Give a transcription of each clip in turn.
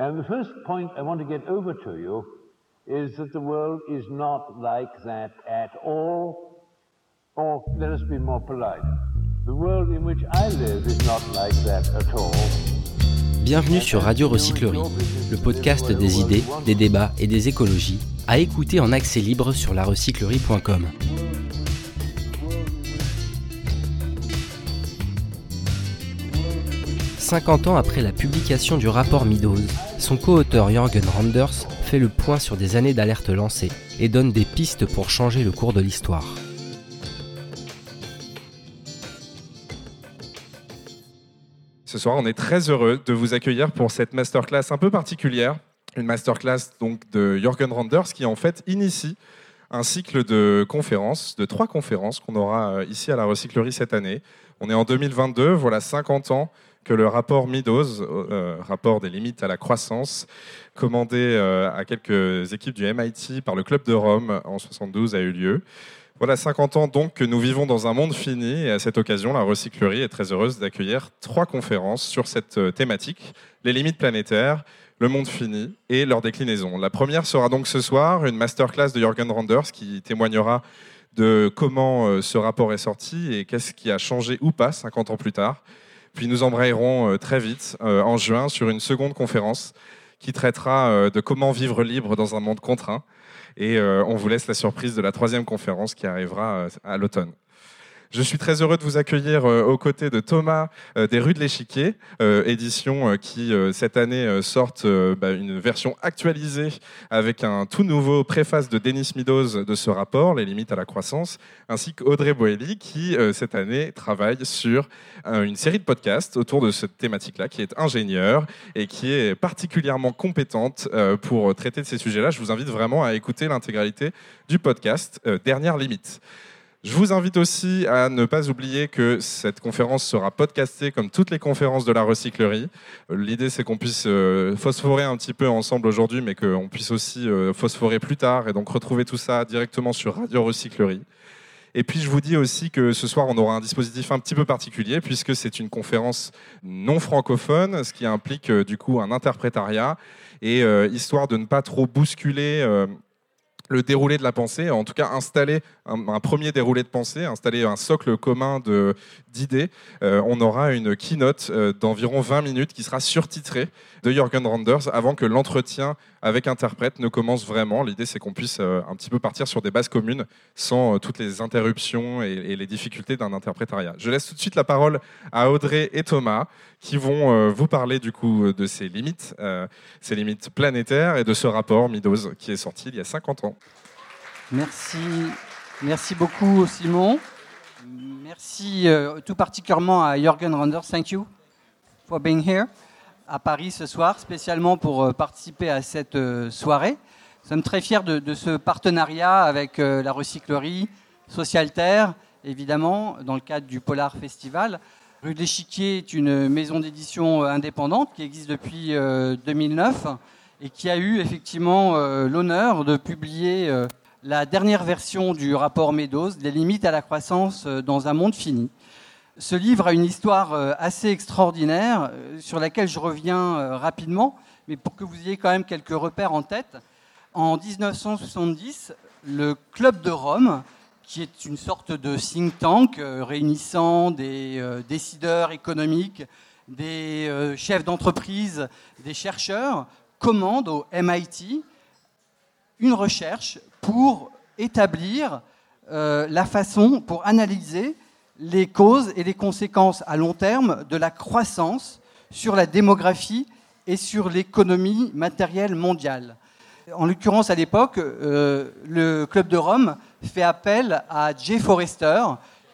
And the first point I want to get over to you is that the world is not like that at all. Or let us be more polite. The world in which I live is not like that at all. Bienvenue sur Radio Recyclerie, le podcast des idées, des débats et des écologies, à écouter en accès libre sur larecyclerie.com. « 50 ans après la publication du rapport Meadows, son co-auteur Jürgen Randers fait le point sur des années d'alerte lancées et donne des pistes pour changer le cours de l'histoire. Ce soir, on est très heureux de vous accueillir pour cette masterclass un peu particulière, une masterclass donc de Jürgen Randers qui en fait initie un cycle de conférences, de trois conférences qu'on aura euh, ici à la recyclerie cette année. On est en 2022, voilà 50 ans que le rapport Meadows, euh, rapport des limites à la croissance, commandé euh, à quelques équipes du MIT par le Club de Rome en 72, a eu lieu. Voilà 50 ans donc que nous vivons dans un monde fini et à cette occasion, la recyclerie est très heureuse d'accueillir trois conférences sur cette euh, thématique, les limites planétaires, le monde fini et leur déclinaison. La première sera donc ce soir une masterclass de Jürgen Randers qui témoignera de comment ce rapport est sorti et qu'est-ce qui a changé ou pas 50 ans plus tard. Puis nous embrayerons euh, très vite, euh, en juin, sur une seconde conférence qui traitera euh, de comment vivre libre dans un monde contraint. Et on vous laisse la surprise de la troisième conférence qui arrivera à l'automne. Je suis très heureux de vous accueillir euh, aux côtés de Thomas euh, des Rues de l'Échiquier, euh, édition qui cette année sortent bah, une version actualisée avec un tout nouveau préface de Denis Meadows de ce rapport, Les limites à la croissance, ainsi qu'Audrey Boelly qui cette année travaille sur une série de podcasts autour de cette thématique-là, qui est ingénieure et qui est particulièrement compétente pour traiter de ces sujets-là. Je vous invite vraiment à écouter l'intégralité du podcast Dernière limite. Je vous invite aussi à ne pas oublier que cette conférence sera podcastée comme toutes les conférences de la recyclerie. L'idée, c'est qu'on puisse euh, phosphorer un petit peu ensemble aujourd'hui, mais qu'on puisse aussi euh, phosphorer plus tard et donc retrouver tout ça directement sur Radio Recyclerie. Et puis je vous dis aussi que ce soir, on aura un dispositif un petit peu particulier puisque c'est une conférence non francophone, ce qui implique euh, du coup un interprétariat. Et histoire de ne pas trop bousculer le déroulé de la pensée, en tout cas installer un, premier déroulé de pensée, installer un socle commun d'idées. Euh, on aura une keynote euh, d'environ 20 minutes qui sera surtitrée de Jürgen Randers avant que l'entretien avec interprète ne commence vraiment. L'idée, c'est qu'on puisse euh, un petit peu partir sur des bases communes sans toutes les interruptions et, les difficultés d'un interprétariat. Je laisse tout de suite la parole à Audrey et Thomas qui vont vous parler du coup de ces limites, ces limites planétaires et de ce rapport Meadows qui est sorti il y a 50 ans. Merci, merci beaucoup Simon. Merci euh, tout particulièrement à Jürgen Randers. Thank you for being here à Paris ce soir, spécialement pour euh, participer à cette euh, soirée. Nous sommes très fiers de, ce partenariat avec la recyclerie Socialterre, évidemment, dans le cadre du Polar Festival. Rue de l'Échiquier est une maison d'édition indépendante qui existe depuis 2009 et qui a eu effectivement l'honneur de publier la dernière version du rapport Meadows, Les limites à la croissance euh, dans un monde fini. Ce livre a une histoire euh, assez extraordinaire euh, sur laquelle je reviens rapidement, mais pour que vous ayez quand même quelques repères en tête. En 1970, le Club de Rome, qui est une sorte de think tank réunissant des décideurs économiques, des chefs d'entreprise, des chercheurs, commande au MIT une recherche pour établir euh, la façon, pour analyser les causes et les conséquences à long terme de la croissance sur la démographie et sur l'économie matérielle mondiale. En l'occurrence, à l'époque, euh, le Club de Rome fait appel à Jay Forrester,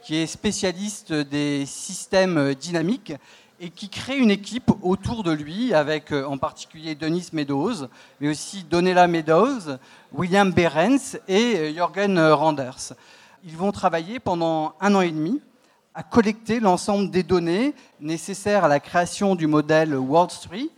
qui est spécialiste des systèmes dynamiques et qui crée une équipe autour de lui, avec euh, en particulier Denis Meadows, mais aussi Donella Meadows, William Behrens et euh, Jürgen Randers. Ils vont travailler pendant un an et demi à collecter l'ensemble des données nécessaires à la création du modèle World Street,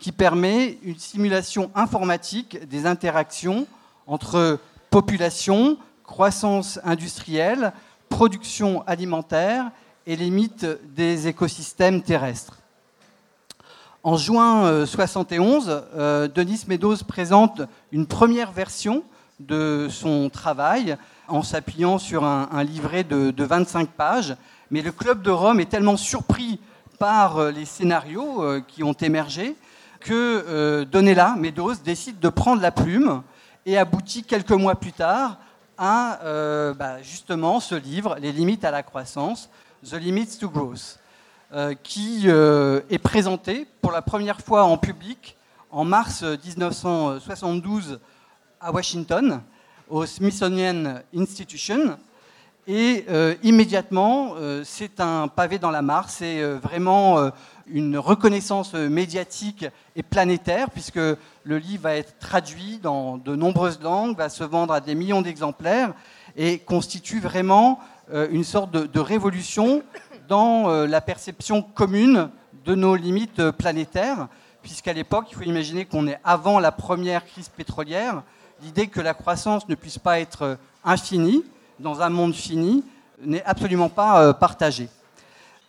qui permet une simulation informatique des interactions entre population, croissance industrielle, production alimentaire et les mythes des écosystèmes terrestres. En juin 71, Denis Meadows présente une première version de son travail en s'appuyant sur un, livret de, 25 pages. Mais le Club de Rome est tellement surpris par euh, les scénarios euh, qui ont émergé que euh, Donella Meadows décide de prendre la plume et aboutit quelques mois plus tard à bah, justement ce livre, Les limites à la croissance, The Limits to Growth, qui est présenté pour la première fois en public en mars 1972 à Washington au Smithsonian Institution. Et euh, immédiatement, euh, c'est un pavé dans la mare, c'est euh, vraiment une reconnaissance médiatique et planétaire, puisque le livre va être traduit dans de nombreuses langues, va se vendre à des millions d'exemplaires, et constitue vraiment une sorte de, de révolution dans la perception commune de nos limites planétaires, puisqu'à l'époque, il faut imaginer qu'on est avant la première crise pétrolière, l'idée que la croissance ne puisse pas être infinie dans un monde fini n'est absolument pas euh, partagée.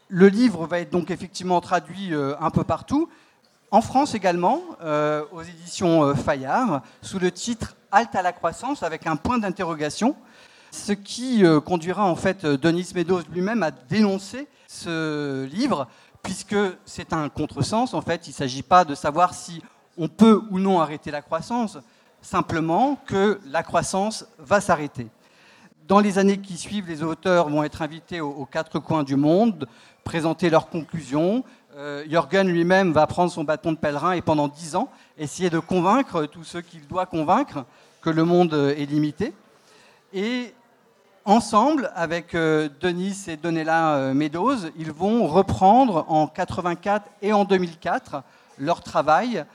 Le livre va être donc effectivement traduit euh, un peu partout, en France également, aux éditions Fayard, sous le titre Halte à la croissance avec un point d'interrogation, ce qui conduira en fait Denis Meadows lui-même à dénoncer ce livre, puisque c'est un contresens. En fait, il ne s'agit pas de savoir si on peut ou non arrêter la croissance, simplement que la croissance va s'arrêter. Dans les années qui suivent, les auteurs vont être invités aux, quatre coins du monde, présenter leurs conclusions. Euh, Jürgen lui-même va prendre son bâton de pèlerin et pendant dix ans essayer de convaincre tous ceux qu'il doit convaincre que le monde est limité. Et ensemble, avec euh, Denis et Donella euh, Meadows, ils vont reprendre en 84 et en 2004 leur travail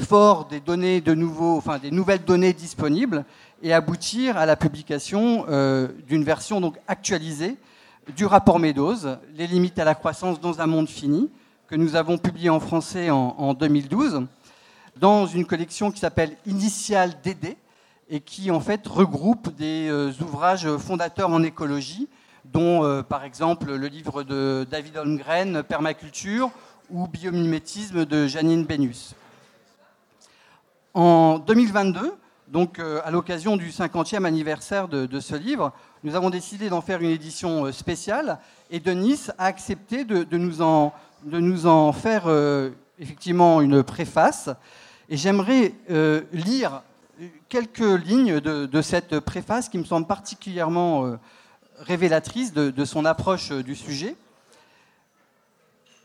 fort des données de nouveau, des nouvelles données disponibles et aboutir à la publication euh, d'une version donc actualisée du rapport Meadows, les limites à la croissance dans un monde fini, que nous avons publié en français en, 2012, dans une collection qui s'appelle Initial DD et qui en fait regroupe des euh, ouvrages fondateurs en écologie, dont euh, par exemple le livre de David Holmgren, Permaculture, ou Biomimétisme de Janine Benus. En 2022, donc euh, à l'occasion du 50e anniversaire de, ce livre, nous avons décidé d'en faire une édition euh, spéciale et Denis a accepté de, nous, en, faire euh, effectivement une préface. Et j'aimerais lire quelques lignes de, cette préface qui me semble particulièrement révélatrice de son approche du sujet.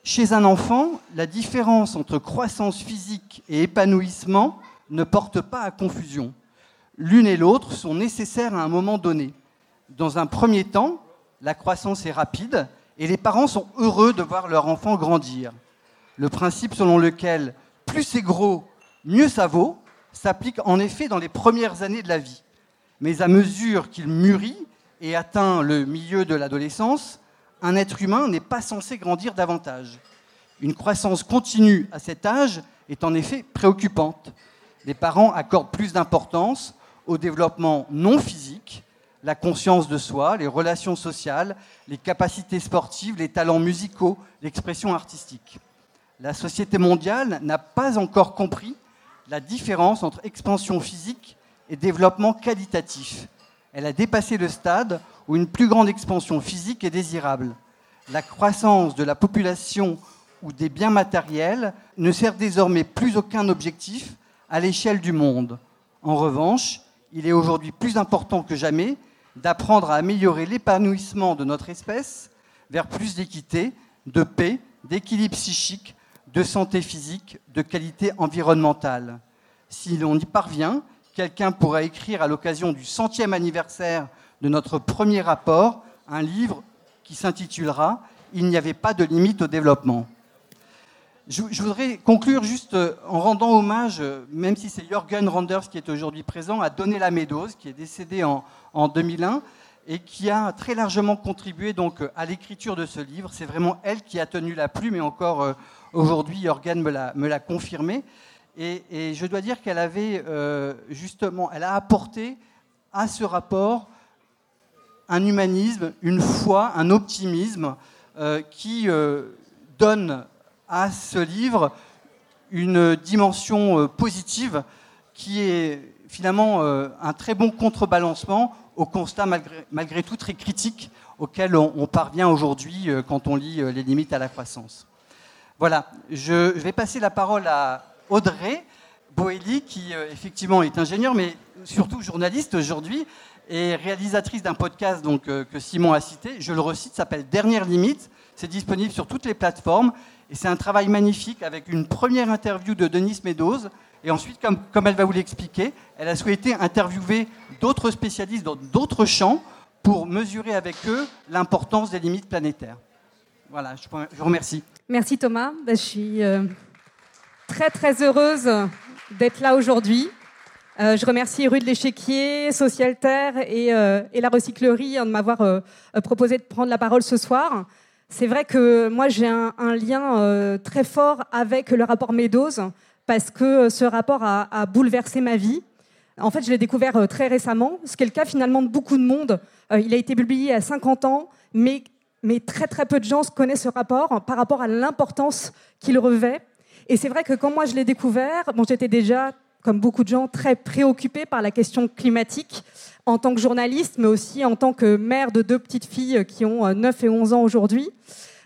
Chez un enfant, la différence entre croissance physique et épanouissement ne portent pas à confusion. L'une et l'autre sont nécessaires à un moment donné. Dans un premier temps, la croissance est rapide et les parents sont heureux de voir leur enfant grandir. Le principe selon lequel plus c'est gros, mieux ça vaut, s'applique en effet dans les premières années de la vie. Mais à mesure qu'il mûrit et atteint le milieu de l'adolescence, un être humain n'est pas censé grandir davantage. Une croissance continue à cet âge est en effet préoccupante les parents accordent plus d'importance au développement non physique, la conscience de soi, les relations sociales, les capacités sportives, les talents musicaux, l'expression artistique. La société mondiale n'a pas encore compris la différence entre expansion physique et développement qualitatif. Elle a dépassé le stade où une plus grande expansion physique est désirable. La croissance de la population ou des biens matériels ne sert désormais plus aucun objectif, à l'échelle du monde. En revanche, il est aujourd'hui plus important que jamais d'apprendre à améliorer l'épanouissement de notre espèce vers plus d'équité, de paix, d'équilibre psychique, de santé physique, de qualité environnementale. Si l'on y parvient, quelqu'un pourrait écrire à l'occasion du centième anniversaire de notre premier rapport un livre qui s'intitulera Il n'y avait pas de limite au développement. Je, voudrais conclure juste euh, en rendant hommage, euh, même si c'est Jürgen Randers qui est aujourd'hui présent, à Donella Meadows, qui est décédée en, 2001 et qui a très largement contribué donc à l'écriture de ce livre. C'est vraiment elle qui a tenu la plume et encore euh, aujourd'hui, Jürgen me l'a confirmé. Et, je dois dire qu'elle avait justement, elle a apporté à ce rapport un humanisme, une foi, un optimisme qui donne à ce livre une dimension positive qui est finalement un très bon contrebalancement au constat malgré, tout très critique auquel on, parvient aujourd'hui quand on lit les limites à la croissance. Voilà, je, vais passer la parole à Audrey Boelli, qui effectivement est ingénieur, mais surtout journaliste aujourd'hui, et réalisatrice d'un podcast donc, que Simon a cité. Je le recite, s'appelle Dernière limite. C'est disponible sur toutes les plateformes. Et c'est un travail magnifique avec une première interview de Denise Meadows. Et ensuite, comme, elle va vous l'expliquer, elle a souhaité interviewer d'autres spécialistes dans d'autres champs pour mesurer avec eux l'importance des limites planétaires. Voilà, je vous remercie. Merci Thomas. Ben, je suis euh, très très heureuse d'être là aujourd'hui. Euh, je remercie Rue de l'Échiquier, Social Terre et, euh, et, la recyclerie hein, de m'avoir proposé de prendre la parole ce soir. C'est vrai que moi, j'ai un, lien euh, très fort avec le rapport Meadows parce que ce rapport a, bouleversé ma vie. En fait, je l'ai découvert euh, très récemment, ce qui est le cas finalement de beaucoup de monde. Euh, il a été publié à 50 ans, mais, mais très très peu de gens connaissent ce rapport par rapport à l'importance qu'il revêt. Et c'est vrai que quand moi je l'ai découvert, bon, j'étais déjà, comme beaucoup de gens, très préoccupée par la question climatique en tant que journaliste, mais aussi en tant que mère de deux petites filles qui ont 9 euh, et 11 ans aujourd'hui.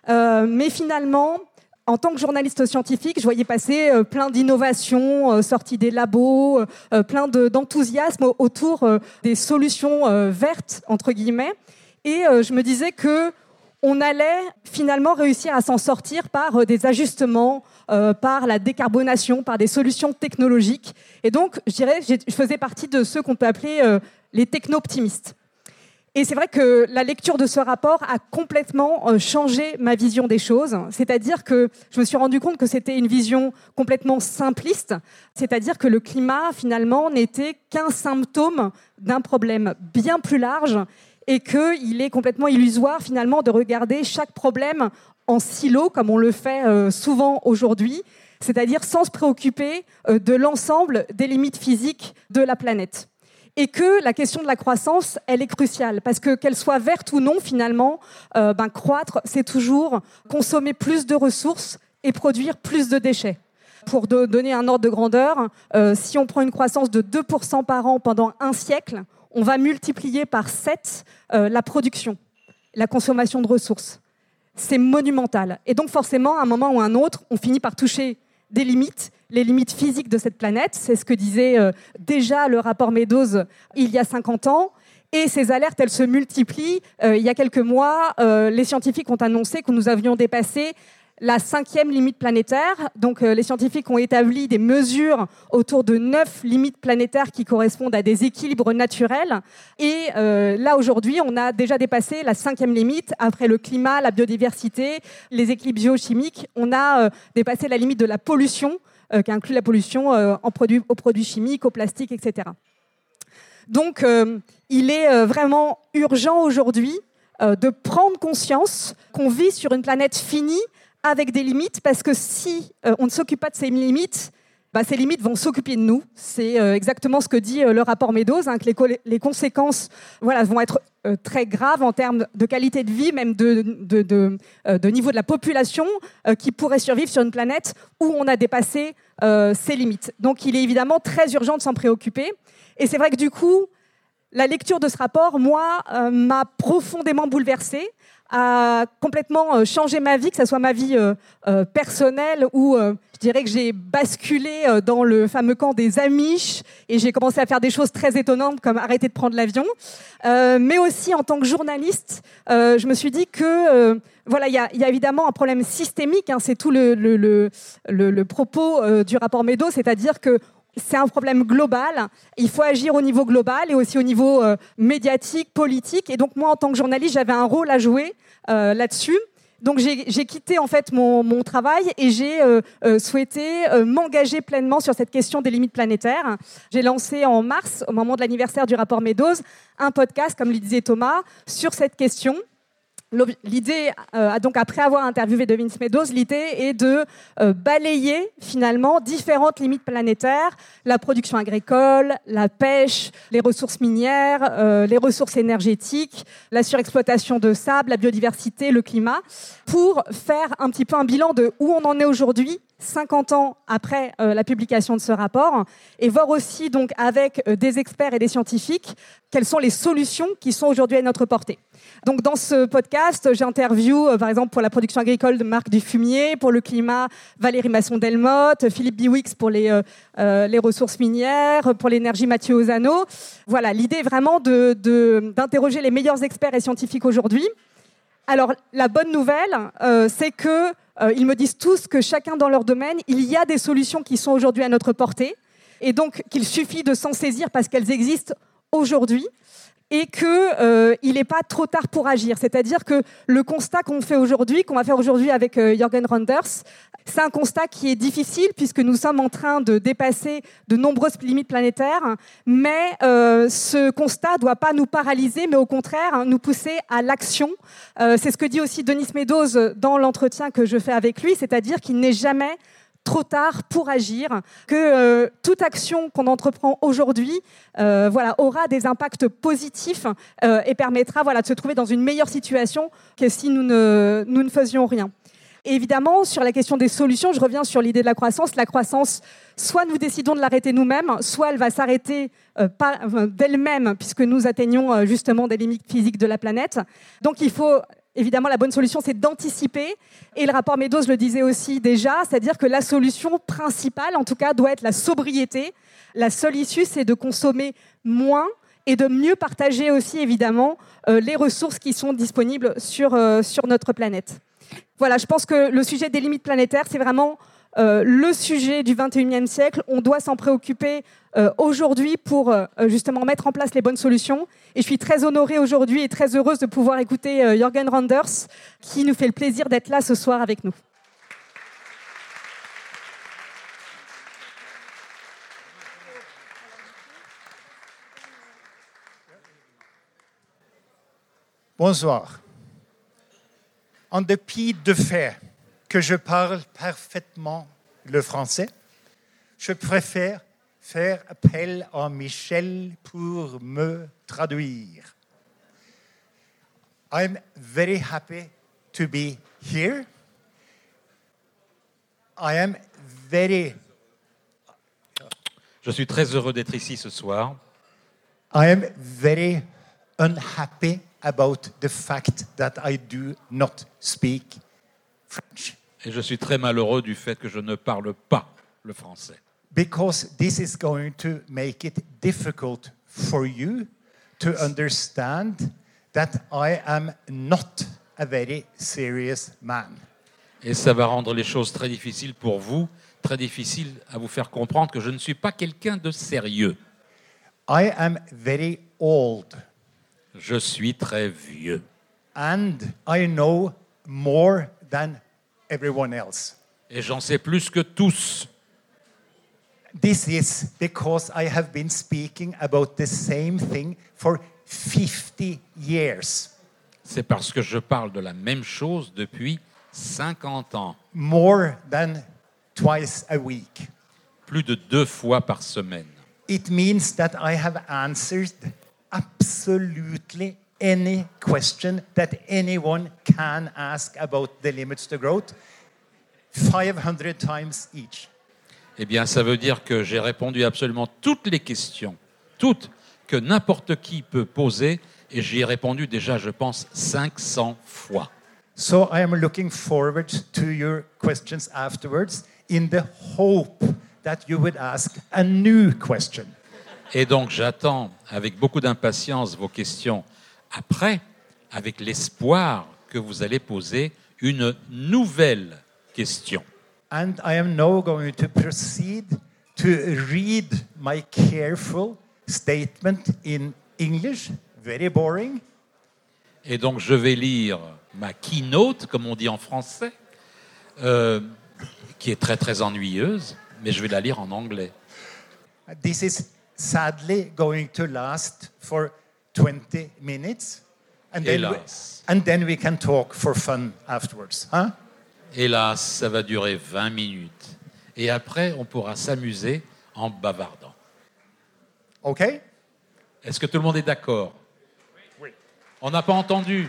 Euh, mais finalement, en tant que journaliste scientifique, je voyais passer euh, plein d'innovations sorties des labos, plein d'enthousiasme autour des solutions vertes, entre guillemets. Et je me disais que on allait finalement réussir à s'en sortir par des ajustements, par la décarbonation, par des solutions technologiques. Et donc, je dirais, je faisais partie de ceux qu'on peut appeler les techno-optimistes. Et c'est vrai que la lecture de ce rapport a complètement euh, changé ma vision des choses. C'est-à-dire que je me suis rendu compte que c'était une vision complètement simpliste. C'est-à-dire que le climat, finalement, n'était qu'un symptôme d'un problème bien plus large et qu'il est complètement illusoire, finalement, de regarder chaque problème en silo, comme on le fait euh, souvent aujourd'hui. C'est-à-dire sans se préoccuper euh, de l'ensemble des limites physiques de la planète et que la question de la croissance, elle est cruciale, parce que qu'elle soit verte ou non, finalement, euh, ben, croître, c'est toujours consommer plus de ressources et produire plus de déchets. Pour donner un ordre de grandeur, si on prend une croissance de 2% par an pendant un siècle, on va multiplier par 7 euh, la production, la consommation de ressources. C'est monumental. Et donc forcément, à un moment ou à un autre, on finit par toucher des limites les limites physiques de cette planète. C'est ce que disait euh, déjà le rapport Meadows il y a 50 ans. Et ces alertes, elles se multiplient. Euh, il y a quelques mois, euh, les scientifiques ont annoncé que nous avions dépassé la cinquième limite planétaire. Donc les scientifiques ont établi des mesures autour de neuf limites planétaires qui correspondent à des équilibres naturels. Et là, aujourd'hui, on a déjà dépassé la cinquième limite. Après le climat, la biodiversité, les équilibres biochimiques, on a dépassé la limite de la pollution euh, qui inclut la pollution euh, aux produits chimiques, au plastique, etc. Donc, euh, il est vraiment urgent aujourd'hui de prendre conscience qu'on vit sur une planète finie avec des limites, parce que si on ne s'occupe pas de ces limites, bah, ces limites vont s'occuper de nous. C'est exactement ce que dit le rapport Meadows, hein, que les, conséquences vont être très graves en termes de qualité de vie, même de, niveau de la population, qui pourrait survivre sur une planète où on a dépassé euh, ses limites. Donc il est évidemment très urgent de s'en préoccuper. Et c'est vrai que du coup, la lecture de ce rapport, moi, euh, m'a profondément bouleversée, a complètement euh, changé ma vie, que ce soit ma vie personnelle ou je dirais que j'ai basculé dans le fameux camp des Amish et j'ai commencé à faire des choses très étonnantes comme arrêter de prendre l'avion. mais aussi en tant que journaliste, je me suis dit que voilà, il y, a évidemment un problème systémique, hein, c'est tout le, propos euh, du rapport Meadows, c'est-à-dire que c'est un problème global, il faut agir au niveau global et aussi au niveau euh, médiatique, politique. Et donc moi, en tant que journaliste, j'avais un rôle à jouer euh, là-dessus. Donc j'ai quitté en fait mon, travail et j'ai souhaité m'engager pleinement sur cette question des limites planétaires. J'ai lancé en mars, au moment de l'anniversaire du rapport Meadows, un podcast, comme le disait Thomas, sur cette question. L'idée, euh, donc après avoir interviewé de Meadows, l'idée est de euh, balayer finalement différentes limites planétaires, la production agricole, la pêche, les ressources minières, euh, les ressources énergétiques, la surexploitation de sable, la biodiversité, le climat, pour faire un petit peu un bilan de où on en est aujourd'hui 50 ans après euh, la publication de ce rapport, et voir aussi donc avec euh, des experts et des scientifiques quelles sont les solutions qui sont aujourd'hui à notre portée. Donc dans ce podcast, j'interview euh, par exemple pour la production agricole de Marc Dufumier, pour le climat Valérie Masson-Delmotte, Philippe Biwix pour les, les ressources minières, pour l'énergie Mathieu Ozano. Voilà, l'idée est vraiment d'interroger de, les meilleurs experts et scientifiques aujourd'hui. Alors la bonne nouvelle, c'est que euh, ils me disent tous que chacun dans leur domaine, il y a des solutions qui sont aujourd'hui à notre portée, et donc qu'il suffit de s'en saisir parce qu'elles existent aujourd'hui et qu'il euh, n'est pas trop tard pour agir. C'est-à-dire que le constat qu'on fait aujourd'hui, qu'on va faire aujourd'hui avec euh, Jürgen Randers, c'est un constat qui est difficile puisque nous sommes en train de dépasser de nombreuses limites planétaires, mais euh, ce constat ne doit pas nous paralyser, mais au contraire hein, nous pousser à l'action. C'est ce que dit aussi Denis Meadows dans l'entretien que je fais avec lui, c'est-à-dire qu'il n'est jamais trop tard pour agir, que euh, toute action qu'on entreprend aujourd'hui voilà, aura des impacts positifs et permettra voilà, de se trouver dans une meilleure situation que si nous ne, nous ne faisions rien évidemment, sur la question des solutions, je reviens sur l'idée de la croissance. La croissance, soit nous décidons de l'arrêter nous-mêmes, soit elle va s'arrêter euh, d'elle-même, puisque nous atteignons euh, justement des limites physiques de la planète. Donc il faut évidemment, la bonne solution, c'est d'anticiper. Et le rapport Meadows le disait aussi déjà, c'est-à-dire que la solution principale, en tout cas, doit être la sobriété. La seule issue, c'est de consommer moins et de mieux partager aussi, évidemment, euh, les ressources qui sont disponibles sur, sur notre planète. Voilà, je pense que le sujet des limites planétaires, c'est vraiment euh, le sujet du 21e siècle. On doit s'en préoccuper euh, aujourd'hui pour euh, justement mettre en place les bonnes solutions. Et je suis très honorée aujourd'hui et très heureuse de pouvoir écouter Jürgen Randers, qui nous fait le plaisir d'être là ce soir avec nous. Bonsoir en dépit de fait que je parle parfaitement le français, je préfère faire appel à Michel pour me traduire. I'm very happy to be here. I am very Je suis très heureux d'être ici ce soir. I am very unhappy about the fact that I do not speak French. Et je suis très malheureux du fait que je ne parle pas le français. Because this is going to make it difficult for you to understand that I am not a very serious man. Et ça va rendre les choses très difficiles pour vous, très difficiles à vous faire comprendre que je ne suis pas quelqu'un de sérieux. I am very old. Je suis très vieux. And I know more than everyone else. Et j'en sais plus que tous. This is because I have been speaking about the same thing for 50 years. C'est parce que je parle de la même chose depuis 50 ans. More than twice a week. Plus de deux fois par semaine. It means that I have answered absolutely any question that anyone can ask about the limits to growth? 500 times each. Eh bien, ça veut dire que j'ai répondu absolument toutes les questions, toutes que n'importe qui peut poser, et j'y ai répondu déjà, je pense, 500 fois. So I am looking forward to your questions afterwards in the hope that you would ask a new question. Et donc j'attends avec beaucoup d'impatience vos questions après, avec l'espoir que vous allez poser une nouvelle question. And I am now going to proceed to read my careful statement in English, very boring. Et donc je vais lire ma keynote, comme on dit en français, euh, qui est très très ennuyeuse, mais je vais la lire en anglais. This is sadly going to last for 20 minutes. And then, we, and then we can talk for fun afterwards. Huh? Hélas, ça va durer 20 minutes. Et après, on pourra s'amuser en bavardant. OK? Est-ce que tout le monde est d'accord? Oui. On n'a pas entendu.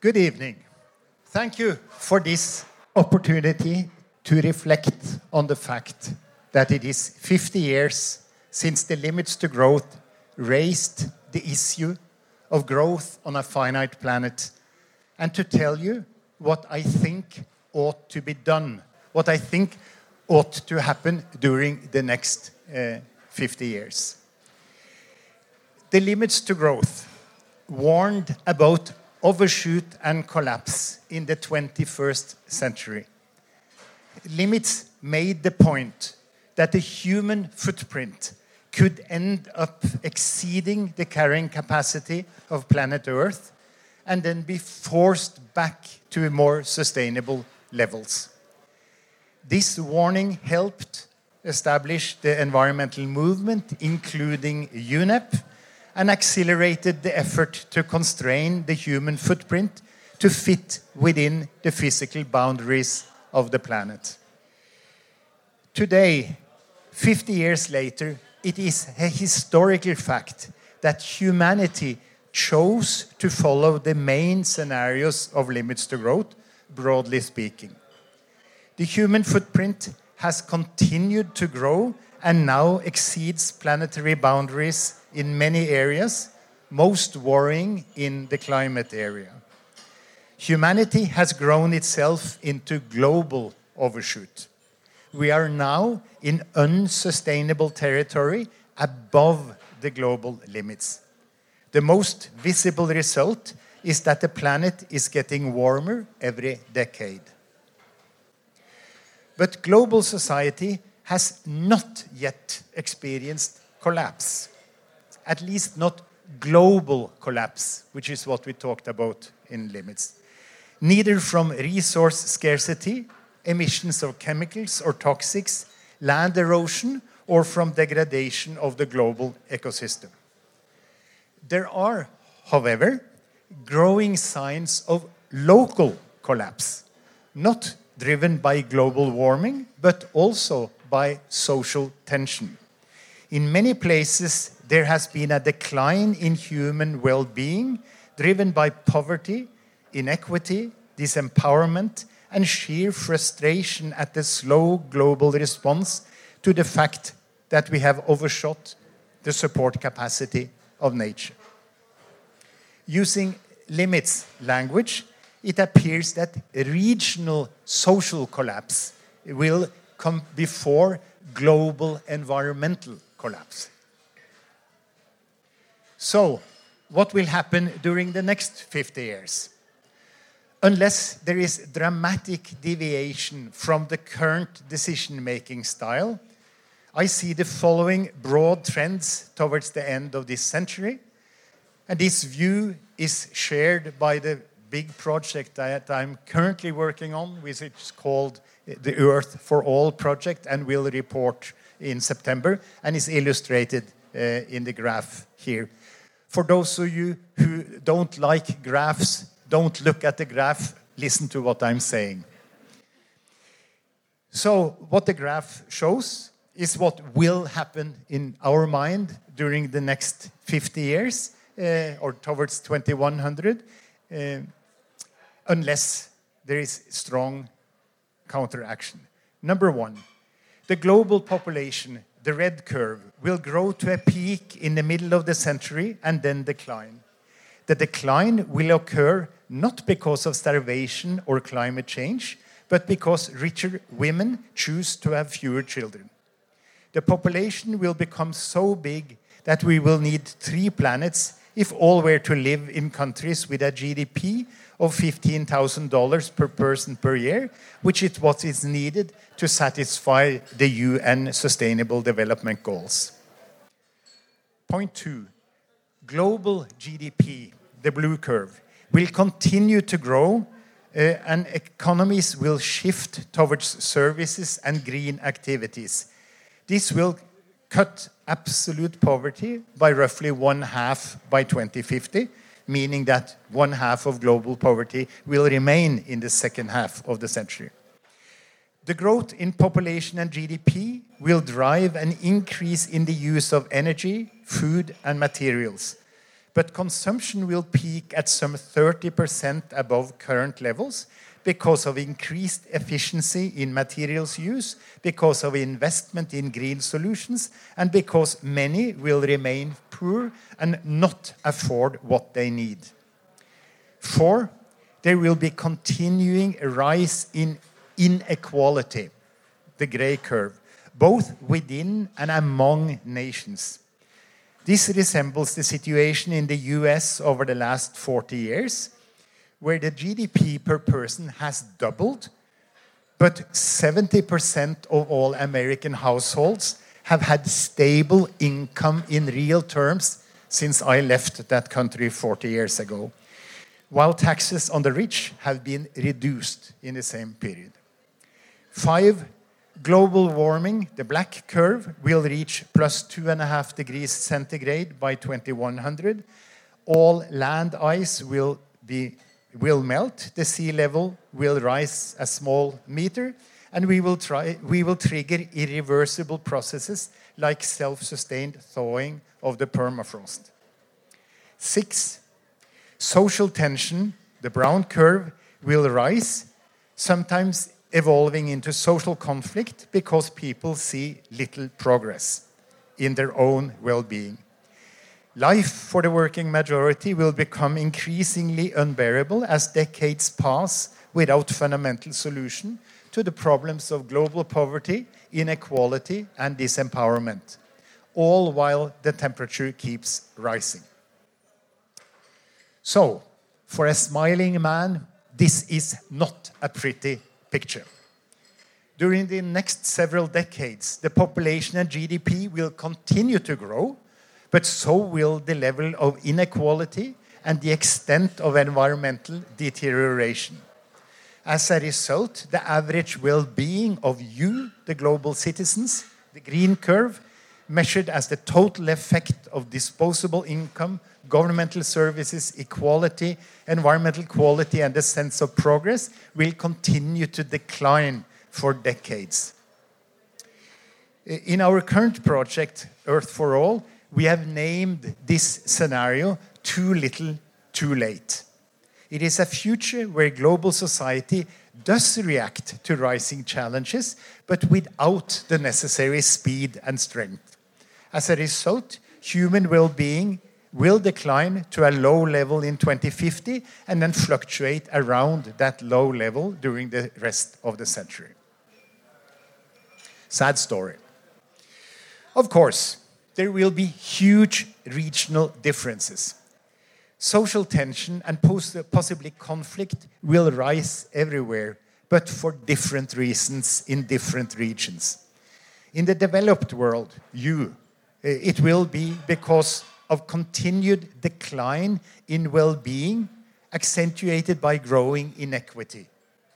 Good evening. Thank you for this opportunity to reflect on the fact that it is 50 years since the limits to growth raised the issue of growth on a finite planet, and to tell you what I think ought to be done, what I think ought to happen during the next uh, 50 years. The limits to growth warned about overshoot and collapse in the 21st century. Limits made the point that the human footprint could end up exceeding the carrying capacity of planet Earth and then be forced back to more sustainable levels. This warning helped establish the environmental movement, including UNEP, and accelerated the effort to constrain the human footprint to fit within the physical boundaries of the planet. Today, 50 years later, it is a historical fact that humanity chose to follow the main scenarios of limits to growth, broadly speaking. The human footprint has continued to grow and now exceeds planetary boundaries in many areas, most worrying in the climate area. Humanity has grown itself into global overshoot. We are now in unsustainable territory above the global limits. The most visible result is that the planet is getting warmer every decade. But global society has not yet experienced collapse, at least not global collapse, which is what we talked about in limits. Neither from resource scarcity, emissions of chemicals or toxics, land erosion, or from degradation of the global ecosystem. There are, however, growing signs of local collapse, not driven by global warming, but also by social tension. In many places, there has been a decline in human well being driven by poverty, inequity, disempowerment, and sheer frustration at the slow global response to the fact that we have overshot the support capacity of nature. Using limits language, it appears that regional social collapse will come before global environmental collapse. So, what will happen during the next 50 years? Unless there is dramatic deviation from the current decision making style, I see the following broad trends towards the end of this century. And this view is shared by the big project that I'm currently working on, which is called the Earth for All project, and will report in September, and is illustrated uh, in the graph here. For those of you who don't like graphs, don't look at the graph, listen to what I'm saying. So, what the graph shows is what will happen in our mind during the next 50 years uh, or towards 2100, uh, unless there is strong counteraction. Number one, the global population, the red curve, will grow to a peak in the middle of the century and then decline. The decline will occur not because of starvation or climate change, but because richer women choose to have fewer children. The population will become so big that we will need three planets if all were to live in countries with a GDP of $15,000 per person per year, which is what is needed to satisfy the UN Sustainable Development Goals. Point two global GDP, the blue curve, will continue to grow uh, and economies will shift towards services and green activities. This will cut absolute poverty by roughly one half by 2050 meaning that one half of global poverty will remain in the second half of the century. The growth in population and GDP will drive an increase in the use of energy, food, and materials. But consumption will peak at some 30% above current levels because of increased efficiency in materials use, because of investment in green solutions, and because many will remain poor and not afford what they need. Four, there will be continuing rise in inequality, the gray curve, both within and among nations. This resembles the situation in the US over the last 40 years, where the GDP per person has doubled, but 70% of all American households have had stable income in real terms since I left that country 40 years ago, while taxes on the rich have been reduced in the same period. Five, global warming, the black curve, will reach plus two and a half degrees centigrade by 2100. All land ice will be will melt, the sea level will rise a small meter, and we will, try, we will trigger irreversible processes like self-sustained thawing of the permafrost. Six, social tension, the brown curve, will rise, sometimes evolving into social conflict because people see little progress in their own well-being. Life for the working majority will become increasingly unbearable as decades pass without fundamental solution to the problems of global poverty, inequality, and disempowerment, all while the temperature keeps rising. So, for a smiling man, this is not a pretty picture. During the next several decades, the population and GDP will continue to grow, but so will the level of inequality and the extent of environmental deterioration. As a result, the average well being of you, the global citizens, the green curve, measured as the total effect of disposable income, governmental services, equality, environmental quality, and the sense of progress, will continue to decline for decades. In our current project, Earth for All, we have named this scenario Too Little, Too Late. It is a future where global society does react to rising challenges, but without the necessary speed and strength. As a result, human well being will decline to a low level in 2050 and then fluctuate around that low level during the rest of the century. Sad story. Of course, there will be huge regional differences. Social tension and possibly conflict will rise everywhere, but for different reasons in different regions. In the developed world, you, eh, it will be because of continued decline in well being, accentuated by growing inequity,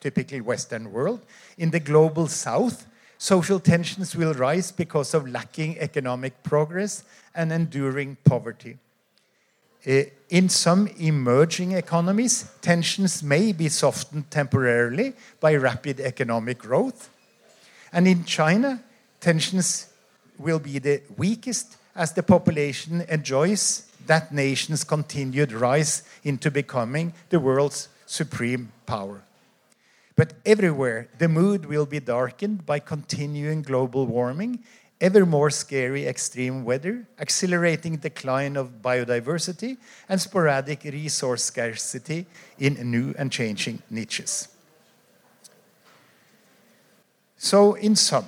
typically Western world. In the global south, Social tensions will rise because of lacking economic progress and enduring poverty. Uh, in some emerging economies, tensions may be softened temporarily by rapid economic growth. And in China, tensions will be the weakest as the population enjoys that nation's continued rise into becoming the world's supreme power. But everywhere, the mood will be darkened by continuing global warming, ever more scary extreme weather, accelerating decline of biodiversity, and sporadic resource scarcity in new and changing niches. So, in sum,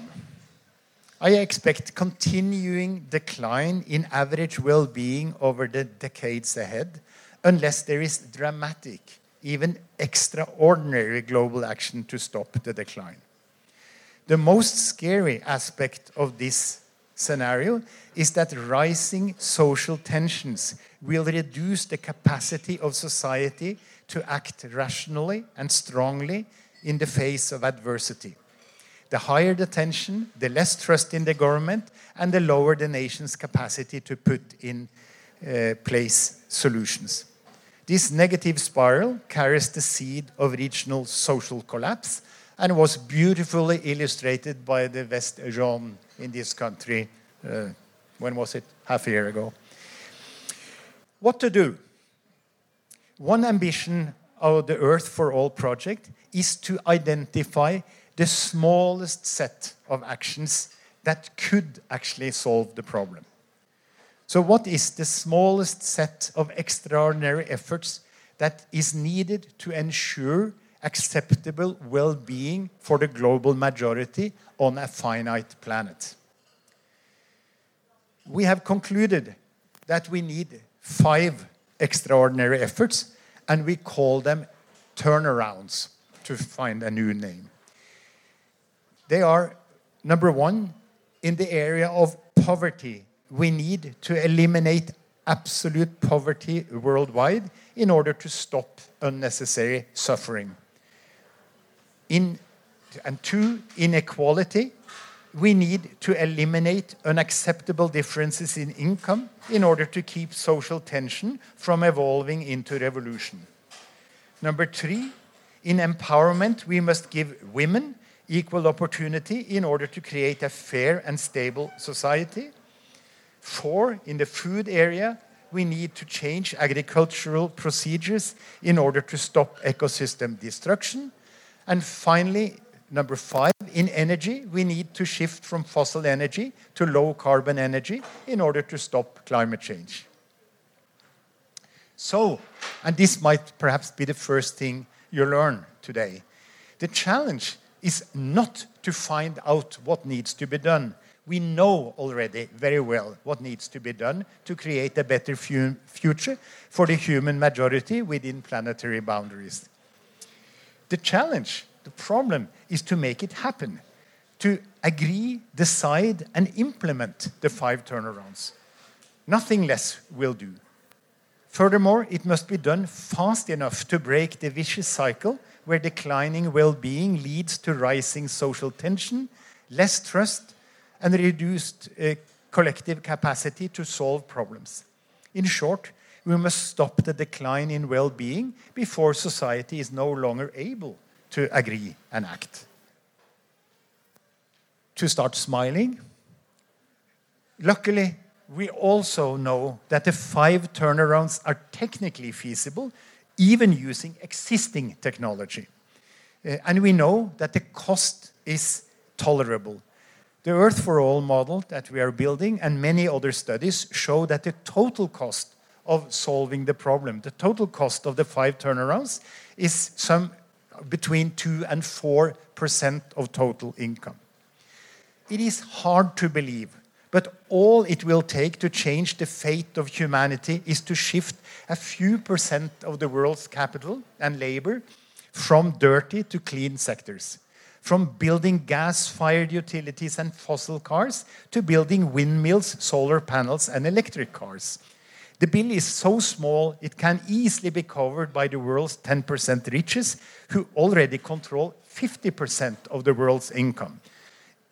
I expect continuing decline in average well being over the decades ahead, unless there is dramatic even extraordinary global action to stop the decline. The most scary aspect of this scenario is that rising social tensions will reduce the capacity of society to act rationally and strongly in the face of adversity. The higher the tension, the less trust in the government, and the lower the nation's capacity to put in uh, place solutions. This negative spiral carries the seed of regional social collapse and was beautifully illustrated by the West Jean in this country. Uh, when was it? Half a year ago. What to do? One ambition of the Earth for All project is to identify the smallest set of actions that could actually solve the problem. So, what is the smallest set of extraordinary efforts that is needed to ensure acceptable well being for the global majority on a finite planet? We have concluded that we need five extraordinary efforts, and we call them turnarounds to find a new name. They are number one, in the area of poverty, we need to eliminate absolute poverty worldwide in order to stop unnecessary suffering. In, and two, inequality. We need to eliminate unacceptable differences in income in order to keep social tension from evolving into revolution. Number three, in empowerment, we must give women equal opportunity in order to create a fair and stable society. Four, in the food area, we need to change agricultural procedures in order to stop ecosystem destruction. And finally, number five, in energy, we need to shift from fossil energy to low carbon energy in order to stop climate change. So, and this might perhaps be the first thing you learn today. The challenge is not to find out what needs to be done. We know already very well what needs to be done to create a better fu future for the human majority within planetary boundaries. The challenge, the problem, is to make it happen, to agree, decide, and implement the five turnarounds. Nothing less will do. Furthermore, it must be done fast enough to break the vicious cycle where declining well being leads to rising social tension, less trust, and reduced uh, collective capacity to solve problems. In short, we must stop the decline in well being before society is no longer able to agree and act. To start smiling, luckily, we also know that the five turnarounds are technically feasible even using existing technology. Uh, and we know that the cost is tolerable. The Earth for All model that we are building and many other studies show that the total cost of solving the problem, the total cost of the five turnarounds, is some between 2 and 4 percent of total income. It is hard to believe but all it will take to change the fate of humanity is to shift a few percent of the world's capital and labor from dirty to clean sectors. From building gas fired utilities and fossil cars to building windmills, solar panels, and electric cars. The bill is so small it can easily be covered by the world's 10% richest, who already control 50% of the world's income.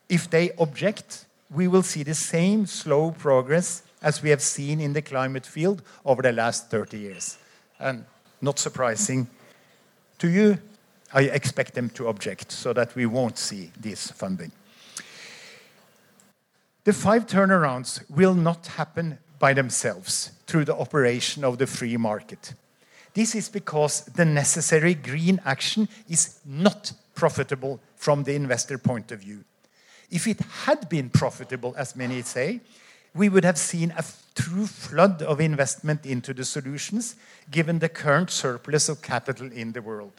If they object, we will see the same slow progress as we have seen in the climate field over the last 30 years. And not surprising to you, I expect them to object so that we won't see this funding. The five turnarounds will not happen by themselves through the operation of the free market. This is because the necessary green action is not profitable from the investor point of view. If it had been profitable, as many say, we would have seen a true flood of investment into the solutions, given the current surplus of capital in the world.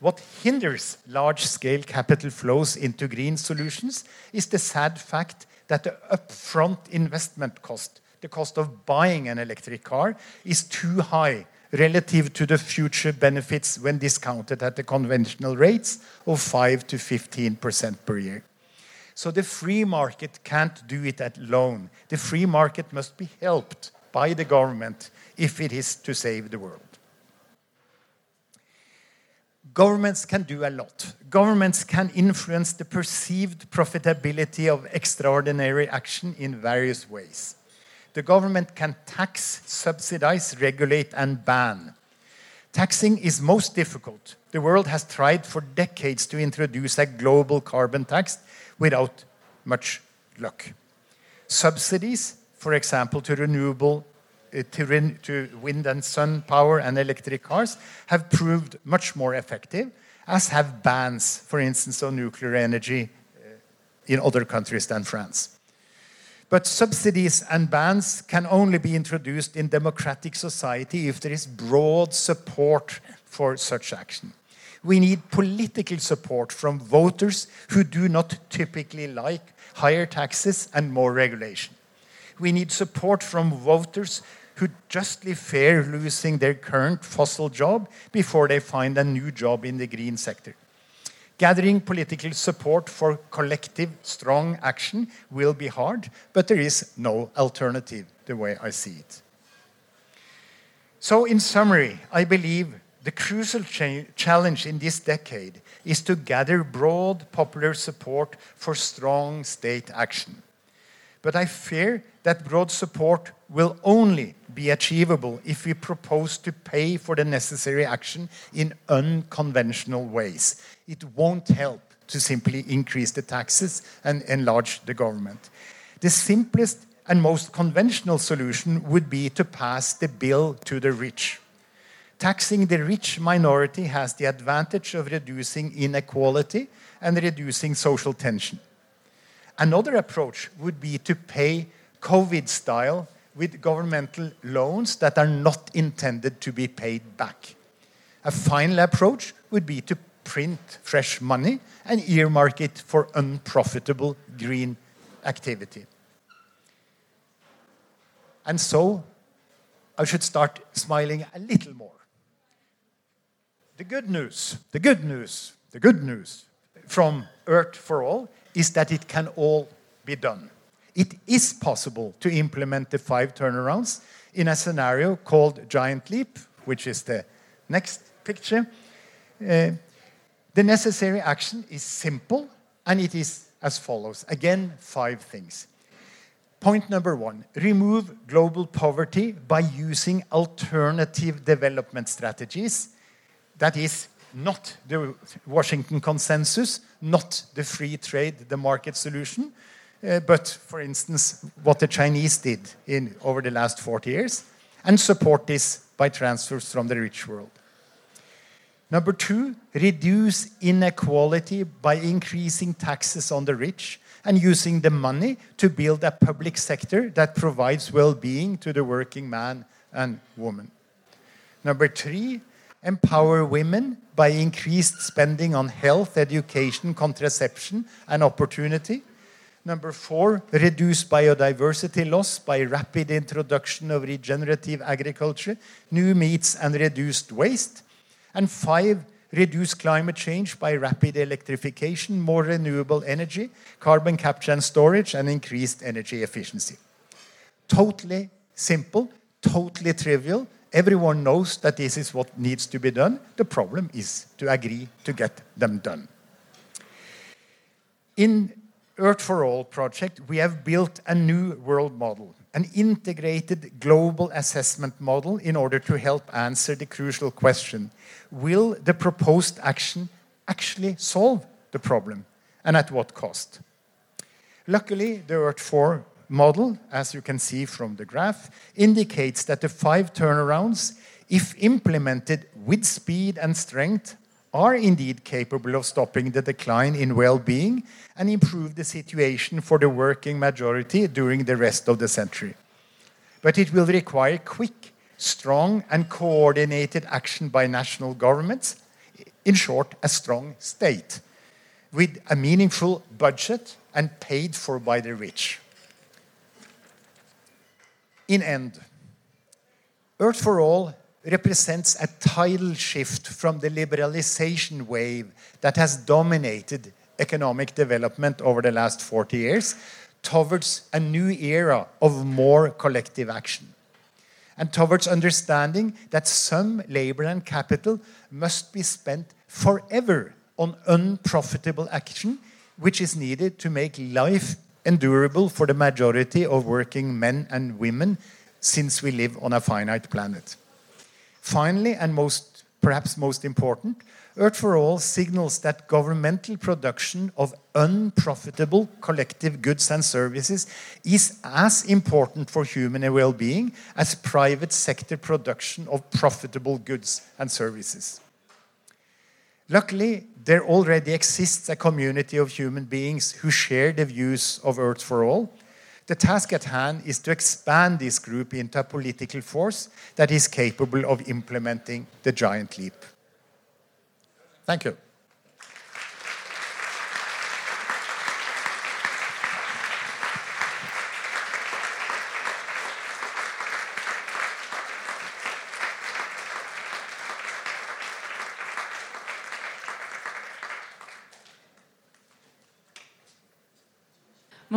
What hinders large scale capital flows into green solutions is the sad fact that the upfront investment cost, the cost of buying an electric car, is too high relative to the future benefits when discounted at the conventional rates of 5 to 15% per year. So the free market can't do it alone. The free market must be helped by the government if it is to save the world. Governments can do a lot. Governments can influence the perceived profitability of extraordinary action in various ways. The government can tax, subsidize, regulate, and ban. Taxing is most difficult. The world has tried for decades to introduce a global carbon tax without much luck. Subsidies, for example, to renewable uh, to, wind and sun power and electric cars have proved much more effective, as have bans, for instance, on nuclear energy uh, in other countries than France. But subsidies and bans can only be introduced in democratic society if there is broad support for such action. We need political support from voters who do not typically like higher taxes and more regulation. We need support from voters who justly fear losing their current fossil job before they find a new job in the green sector. Gathering political support for collective, strong action will be hard, but there is no alternative, the way I see it. So, in summary, I believe the crucial cha- challenge in this decade is to gather broad popular support for strong state action. But I fear that broad support will only be achievable if we propose to pay for the necessary action in unconventional ways. It won't help to simply increase the taxes and enlarge the government. The simplest and most conventional solution would be to pass the bill to the rich. Taxing the rich minority has the advantage of reducing inequality and reducing social tension. Another approach would be to pay COVID style with governmental loans that are not intended to be paid back. A final approach would be to print fresh money and earmark it for unprofitable green activity. And so I should start smiling a little more. The good news, the good news, the good news from Earth for All is that it can all be done. It is possible to implement the five turnarounds in a scenario called Giant Leap, which is the next picture. Uh, the necessary action is simple and it is as follows. Again, five things. Point number one remove global poverty by using alternative development strategies. That is not the Washington consensus, not the free trade, the market solution, uh, but for instance, what the Chinese did in, over the last 40 years, and support this by transfers from the rich world. Number two, reduce inequality by increasing taxes on the rich and using the money to build a public sector that provides well being to the working man and woman. Number three, empower women by increased spending on health, education, contraception, and opportunity. Number four, reduce biodiversity loss by rapid introduction of regenerative agriculture, new meats, and reduced waste. And five, reduce climate change by rapid electrification, more renewable energy, carbon capture and storage, and increased energy efficiency. Totally simple, totally trivial. Everyone knows that this is what needs to be done. The problem is to agree to get them done. In Earth for All project, we have built a new world model, an integrated global assessment model in order to help answer the crucial question Will the proposed action actually solve the problem, and at what cost? Luckily, the Earth 4 model, as you can see from the graph, indicates that the five turnarounds, if implemented with speed and strength, are indeed capable of stopping the decline in well being and improve the situation for the working majority during the rest of the century. But it will require quick, strong, and coordinated action by national governments, in short, a strong state, with a meaningful budget and paid for by the rich. In end, Earth for All represents a tidal shift from the liberalization wave that has dominated economic development over the last 40 years towards a new era of more collective action and towards understanding that some labor and capital must be spent forever on unprofitable action which is needed to make life endurable for the majority of working men and women since we live on a finite planet. Finally, and most perhaps most important, Earth for All signals that governmental production of unprofitable collective goods and services is as important for human well being as private sector production of profitable goods and services. Luckily, there already exists a community of human beings who share the views of Earth for All. The task at hand is to expand this group into a political force that is capable of implementing the giant leap. Thank you.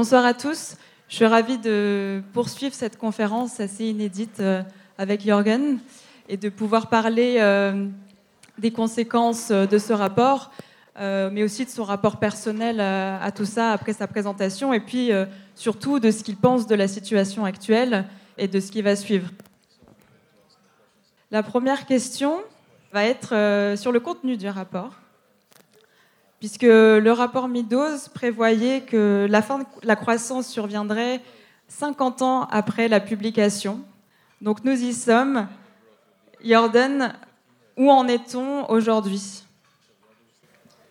Bonsoir à tous. Je suis ravie de poursuivre cette conférence assez inédite euh, avec Jorgen et de pouvoir parler euh, des conséquences euh, de ce rapport, mais aussi de son rapport personnel à tout ça après sa présentation, et puis surtout de ce qu'il pense de la situation actuelle et de ce qui va suivre. La première question va être sur le contenu du rapport puisque le rapport Midos prévoyait que la fin de la croissance surviendrait 50 ans après la publication. Donc nous y sommes. Jordan, où en est-on aujourd'hui?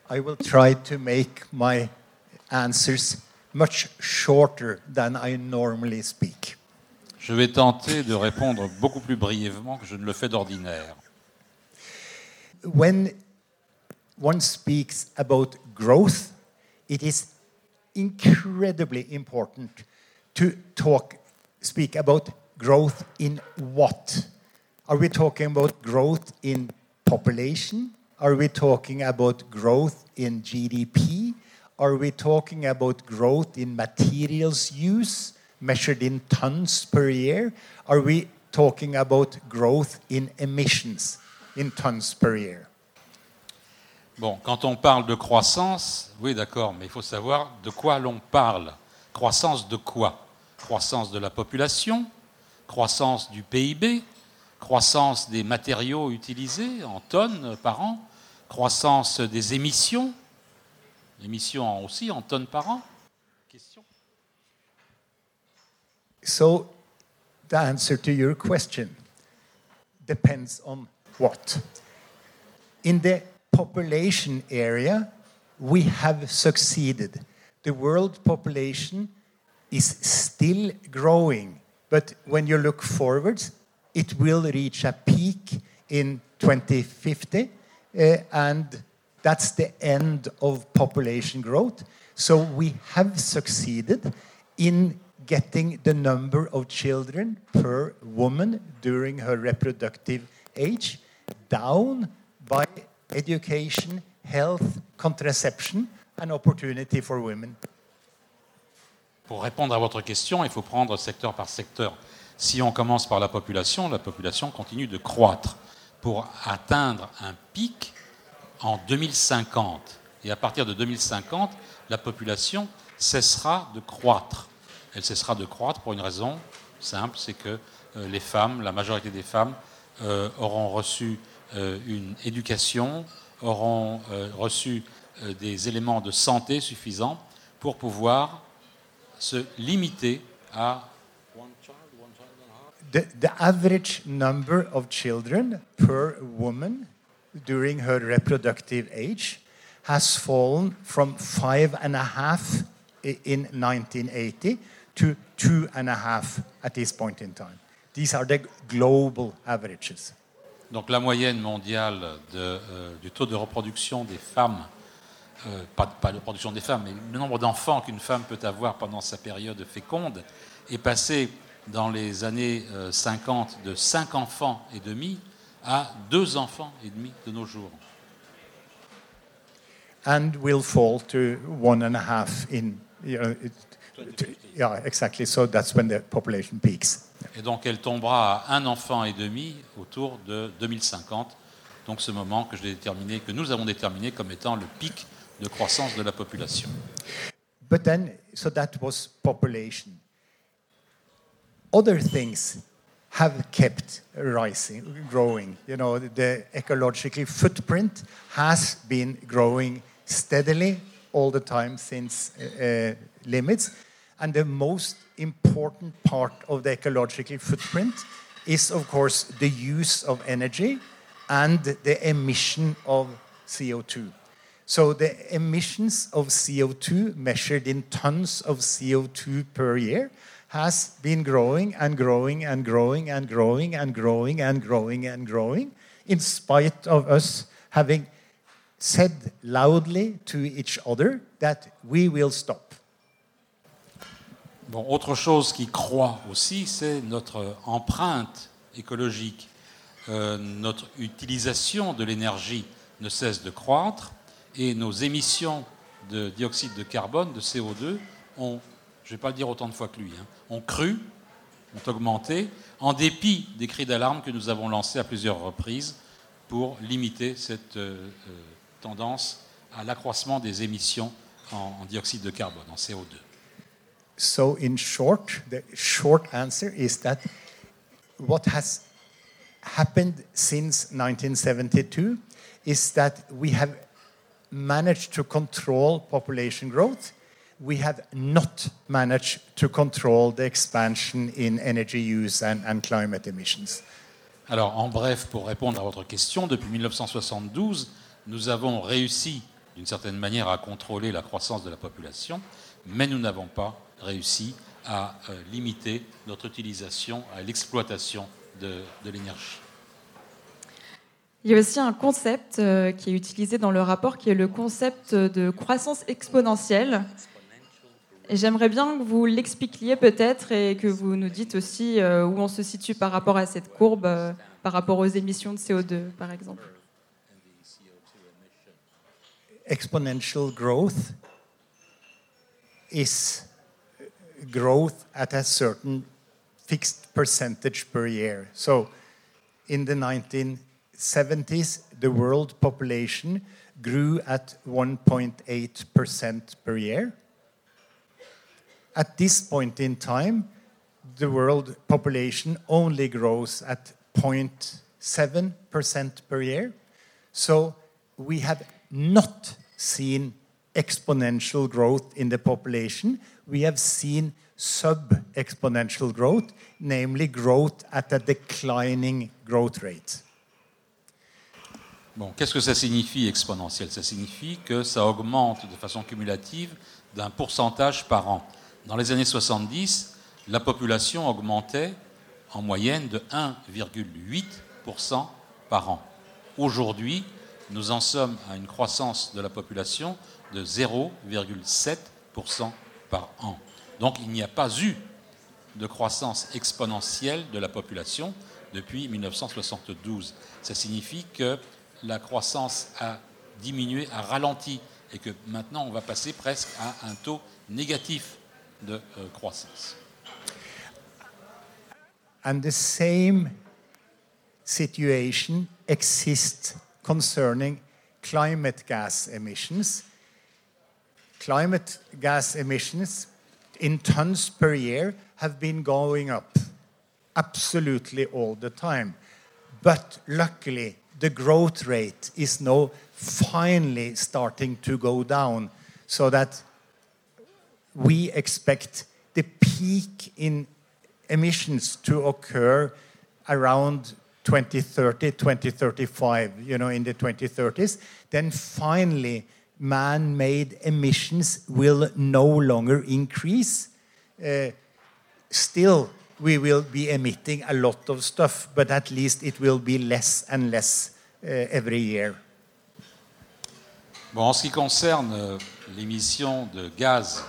I will try to make my answers much shorter than I normally speak. Je vais tenter de répondre beaucoup plus brièvement que je ne le fais d'ordinaire. When one speaks about growth, it is incredibly important to talk, speak about growth in what? Are we talking about growth in population? Are we talking about growth in GDP? Are we talking about growth in materials use measured in tons per year? Are we talking about growth in emissions in tons per year? Bon, quand on parle de croissance, oui d'accord, mais il faut savoir de quoi l'on parle. Croissance de quoi? Croissance de la population, croissance du PIB, croissance des matériaux utilisés en tonnes par an, croissance des émissions, émissions aussi en tonnes par an. Question So, the answer to your question depends on what? In the population area, we have succeeded. The world population is still growing, but when you look forwards, it will reach a peak in 2050, uh, and that's the end of population growth. So we have succeeded in getting the number of children per woman during her reproductive age down by education, health, contraception, and opportunity for women. Pour répondre à votre question, il faut prendre secteur par secteur. Si on commence par la population, la population continue de croître pour atteindre un pic en 2050. Et à partir de 2050, la population cessera de croître. Elle cessera de croître pour une raison simple, c'est que euh, les femmes, la majorité des femmes, euh, auront reçu une éducation, auront euh, reçu euh, des éléments de santé suffisants pour pouvoir se limiter à The, the average number of children per woman during her reproductive age has fallen from five and a half in 1980 to two and a half at this point in time. These are the global averages. Donc la moyenne mondiale de, euh, du taux de reproduction des femmes, euh, pas, pas de reproduction des femmes, mais le nombre d'enfants qu'une femme peut avoir pendant sa période féconde, est passé dans les années euh, 50 de 5 enfants et demi à 2 enfants et demi de nos jours. and will fall to one and a half in, you know, it, to- yeah, exactly. So that's when the population peaks. Et donc elle tombera à un enfant et demi autour de 2050, donc ce moment que, déterminé, que nous avons déterminé comme étant le pic de croissance de la population. But then, so that was population. Other things have kept rising, growing. You know, the ecological footprint has been growing steadily all the time since uh, limits. And the most important part of the ecological footprint is, of course, the use of energy and the emission of CO2. So the emissions of CO2 measured in tons of CO2 per year has been growing and growing and growing and growing and growing and growing and growing in spite of us having said loudly to each other that we will stop. Autre chose qui croît aussi, c'est notre empreinte écologique. Euh, notre utilisation de l'énergie ne cesse de croître et nos émissions de dioxyde de carbone, de CO2, ont, je ne vais pas le dire autant de fois que lui, hein, ont cru, ont augmenté, en dépit des cris d'alarme que nous avons lancés à plusieurs reprises pour limiter cette euh, euh, tendance à l'accroissement des émissions en, en dioxyde de carbone, en CO2. So, in short, the short answer is that what has happened since 1972 is that we have managed to control population growth. We have not managed to control the expansion in energy use and, and climate emissions. Alors, en bref, pour répondre à votre question, depuis 1972, nous avons réussi, d'une certaine manière, à contrôler la croissance de la population, mais nous n'avons pas réussi à euh, limiter notre utilisation, à l'exploitation de, de l'énergie. Il y a aussi un concept euh, qui est utilisé dans le rapport qui est le concept de croissance exponentielle. Et j'aimerais bien que vous l'expliquiez peut-être et que vous nous dites aussi euh, où on se situe par rapport à cette courbe, euh, par rapport aux émissions de CO2, par exemple. Exponential growth is growth at a certain fixed percentage per year. So, in the 1970s, the world population grew at 1.8% per year. At this point in time, the world population only grows at 0.7% per year. So, we have not seen exponential growth in the population. We have seen sub-exponential growth, namely growth at a declining growth rate. Bon, qu'est-ce que ça signifie exponentiel? Ça signifie que ça augmente de façon cumulative d'un pourcentage par an. Dans les années 70, la population augmentait en moyenne de 1,8% par an. Aujourd'hui, nous en sommes à une croissance de la population de 0,7% Donc il n'y a pas eu de croissance exponentielle de la population depuis 1972. Ça signifie que la croissance a diminué, a ralenti, et que maintenant on va passer presque à un taux négatif de euh, croissance. And the same situation exists concerning climate gas emissions. Climate gas emissions in tons per year have been going up absolutely all the time. But luckily, the growth rate is now finally starting to go down so that we expect the peak in emissions to occur around 2030, 2035, you know, in the 2030s. Then finally, man-made emissions will no longer increase. Uh, still, we will be emitting a lot of stuff, but at least it will be less and less uh, every year. Bon, en ce qui concerne euh, l'émission de gaz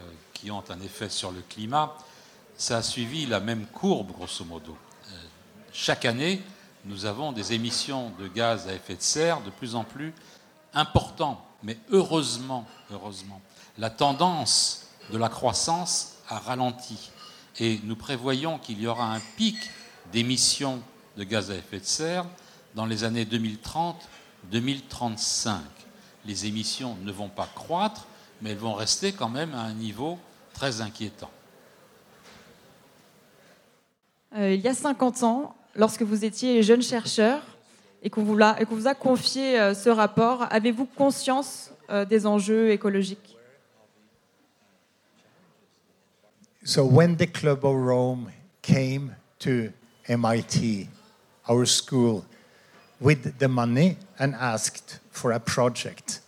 euh, qui ont un effet sur le climat, ça a suivi la même courbe, grosso modo. Euh, chaque année, nous avons des émissions de gaz à effet de serre de plus en plus importantes. Mais heureusement, heureusement, la tendance de la croissance a ralenti. Et nous prévoyons qu'il y aura un pic d'émissions de gaz à effet de serre dans les années 2030-2035. Les émissions ne vont pas croître, mais elles vont rester quand même à un niveau très inquiétant. euh, il y a 50 ans, lorsque vous étiez jeune chercheur et qu'on vous, qu'on vous a confié euh, ce rapport, avez-vous conscience euh, des enjeux écologiques? So when the Club of Rome came to MIT, our school, with the money and asked for a project,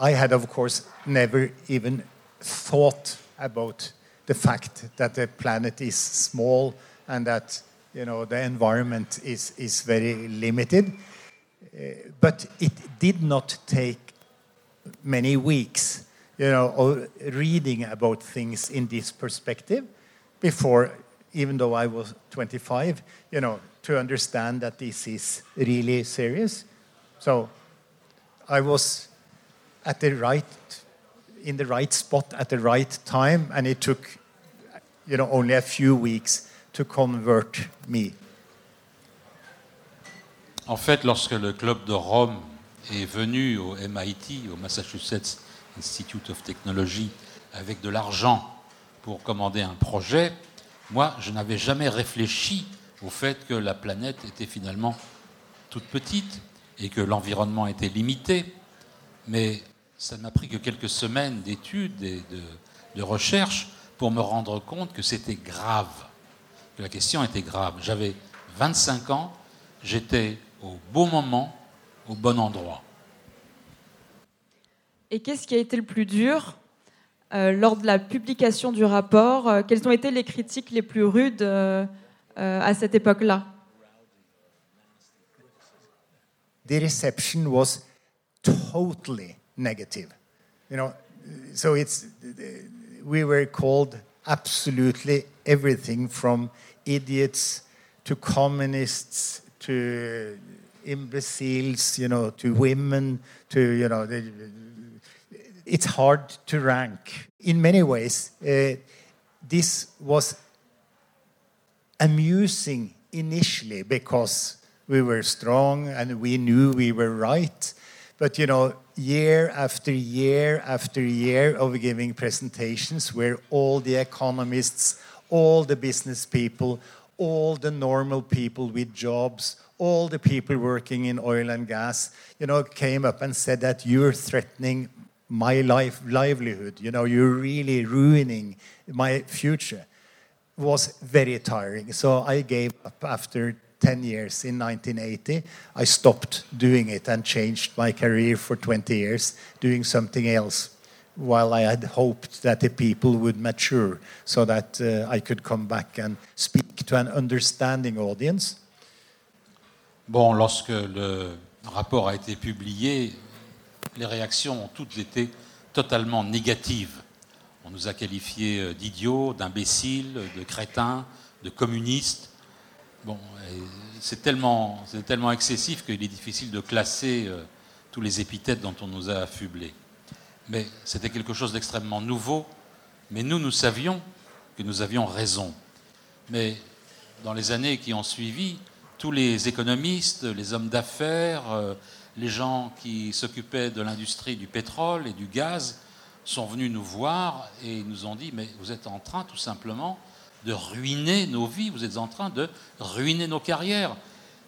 I had, of course, never even thought about the fact that the planet is small and that you know the environment is, is very limited. Uh, but it did not take many weeks, you know, reading about things in this perspective before, even though I was 25, you know, to understand that this is really serious. So I was at the right, in the right spot at the right time, and it took, you know, only a few weeks to convert me. En fait, lorsque le club de Rome est venu au MIT, au Massachusetts Institute of Technology, avec de l'argent pour commander un projet, moi, je n'avais jamais réfléchi au fait que la planète était finalement toute petite et que l'environnement était limité. Mais ça ne m'a pris que quelques semaines d'études et de, de recherche pour me rendre compte que c'était grave, la question était grave. J'avais 25 ans, j'étais au bon moment, au bon endroit. Et qu'est-ce qui a été le plus dur euh, lors de la publication du rapport euh, Quelles ont été les critiques les plus rudes euh, euh, à cette époque-là? The reception was totally negative. You know, so it's we were called absolutely everything from idiots to communists to imbeciles, you know, to women, to you know, the, it's hard to rank. In many ways, uh, this was amusing initially because we were strong and we knew we were right. But you know, year after year after year of giving presentations where all the economists, all the business people, all the normal people with jobs, all the people working in oil and gas, you know, came up and said that you're threatening my life livelihood. You know, you're really ruining my future was very tiring. So I gave up after 10 years in 1980. I stopped doing it and changed my career for 20 years doing something else while I had hoped that the people would mature so that uh, I could come back and speak to an understanding audience. Bon, lorsque le rapport a été publié, les réactions ont toutes été totalement négatives. On nous a qualifiés euh, d'idiots, d'imbéciles, de crétins, de communistes. Bon, c'est tellement, tellement excessif qu'il est difficile de classer euh, tous les épithètes dont on nous a affublés. Mais c'était quelque chose d'extrêmement nouveau. Mais nous, nous savions que nous avions raison. Mais dans les années qui ont suivi, tous les économistes, les hommes d'affaires, euh, les gens qui s'occupaient de l'industrie du pétrole et du gaz sont venus nous voir et nous ont dit, mais vous êtes en train tout simplement de ruiner nos vies, vous êtes en train de ruiner nos carrières.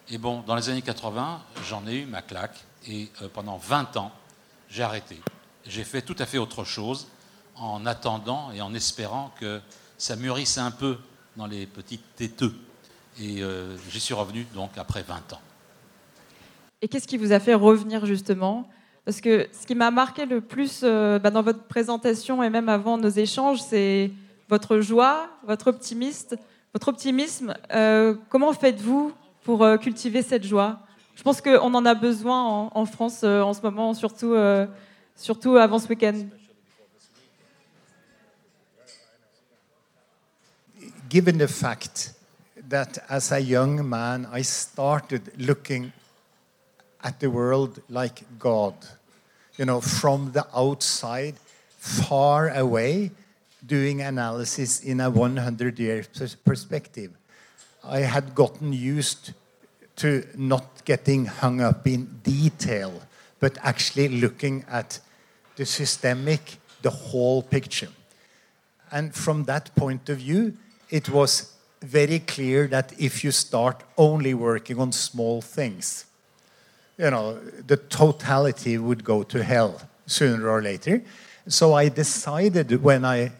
Et bon, dans les années 80, j'en ai eu ma claque et euh, pendant 20 ans, j'ai arrêté. J'ai fait tout à fait autre chose en attendant et en espérant que ça mûrisse un peu dans les petites têteux. Et euh, j'y suis revenu donc après 20 ans. Et qu'est-ce qui vous a fait revenir justement? Parce que ce qui m'a marqué le plus euh, bah, dans votre présentation et même avant nos échanges, c'est votre joie, votre optimisme. Votre optimisme. Euh, comment faites-vous pour cultiver cette joie? Je pense qu'on en a besoin en, France en ce moment, surtout, surtout avant ce week-end. given the fact that as a young man I started looking at the world like God, you know, from the outside, far away, doing analysis in a 100 year perspective. I had gotten used to not getting hung up in detail, but actually looking at the systemic, the whole picture. And from that point of view, it was very clear that if you start only working on small things, you know, the totality would go to hell sooner or later. So I decided when I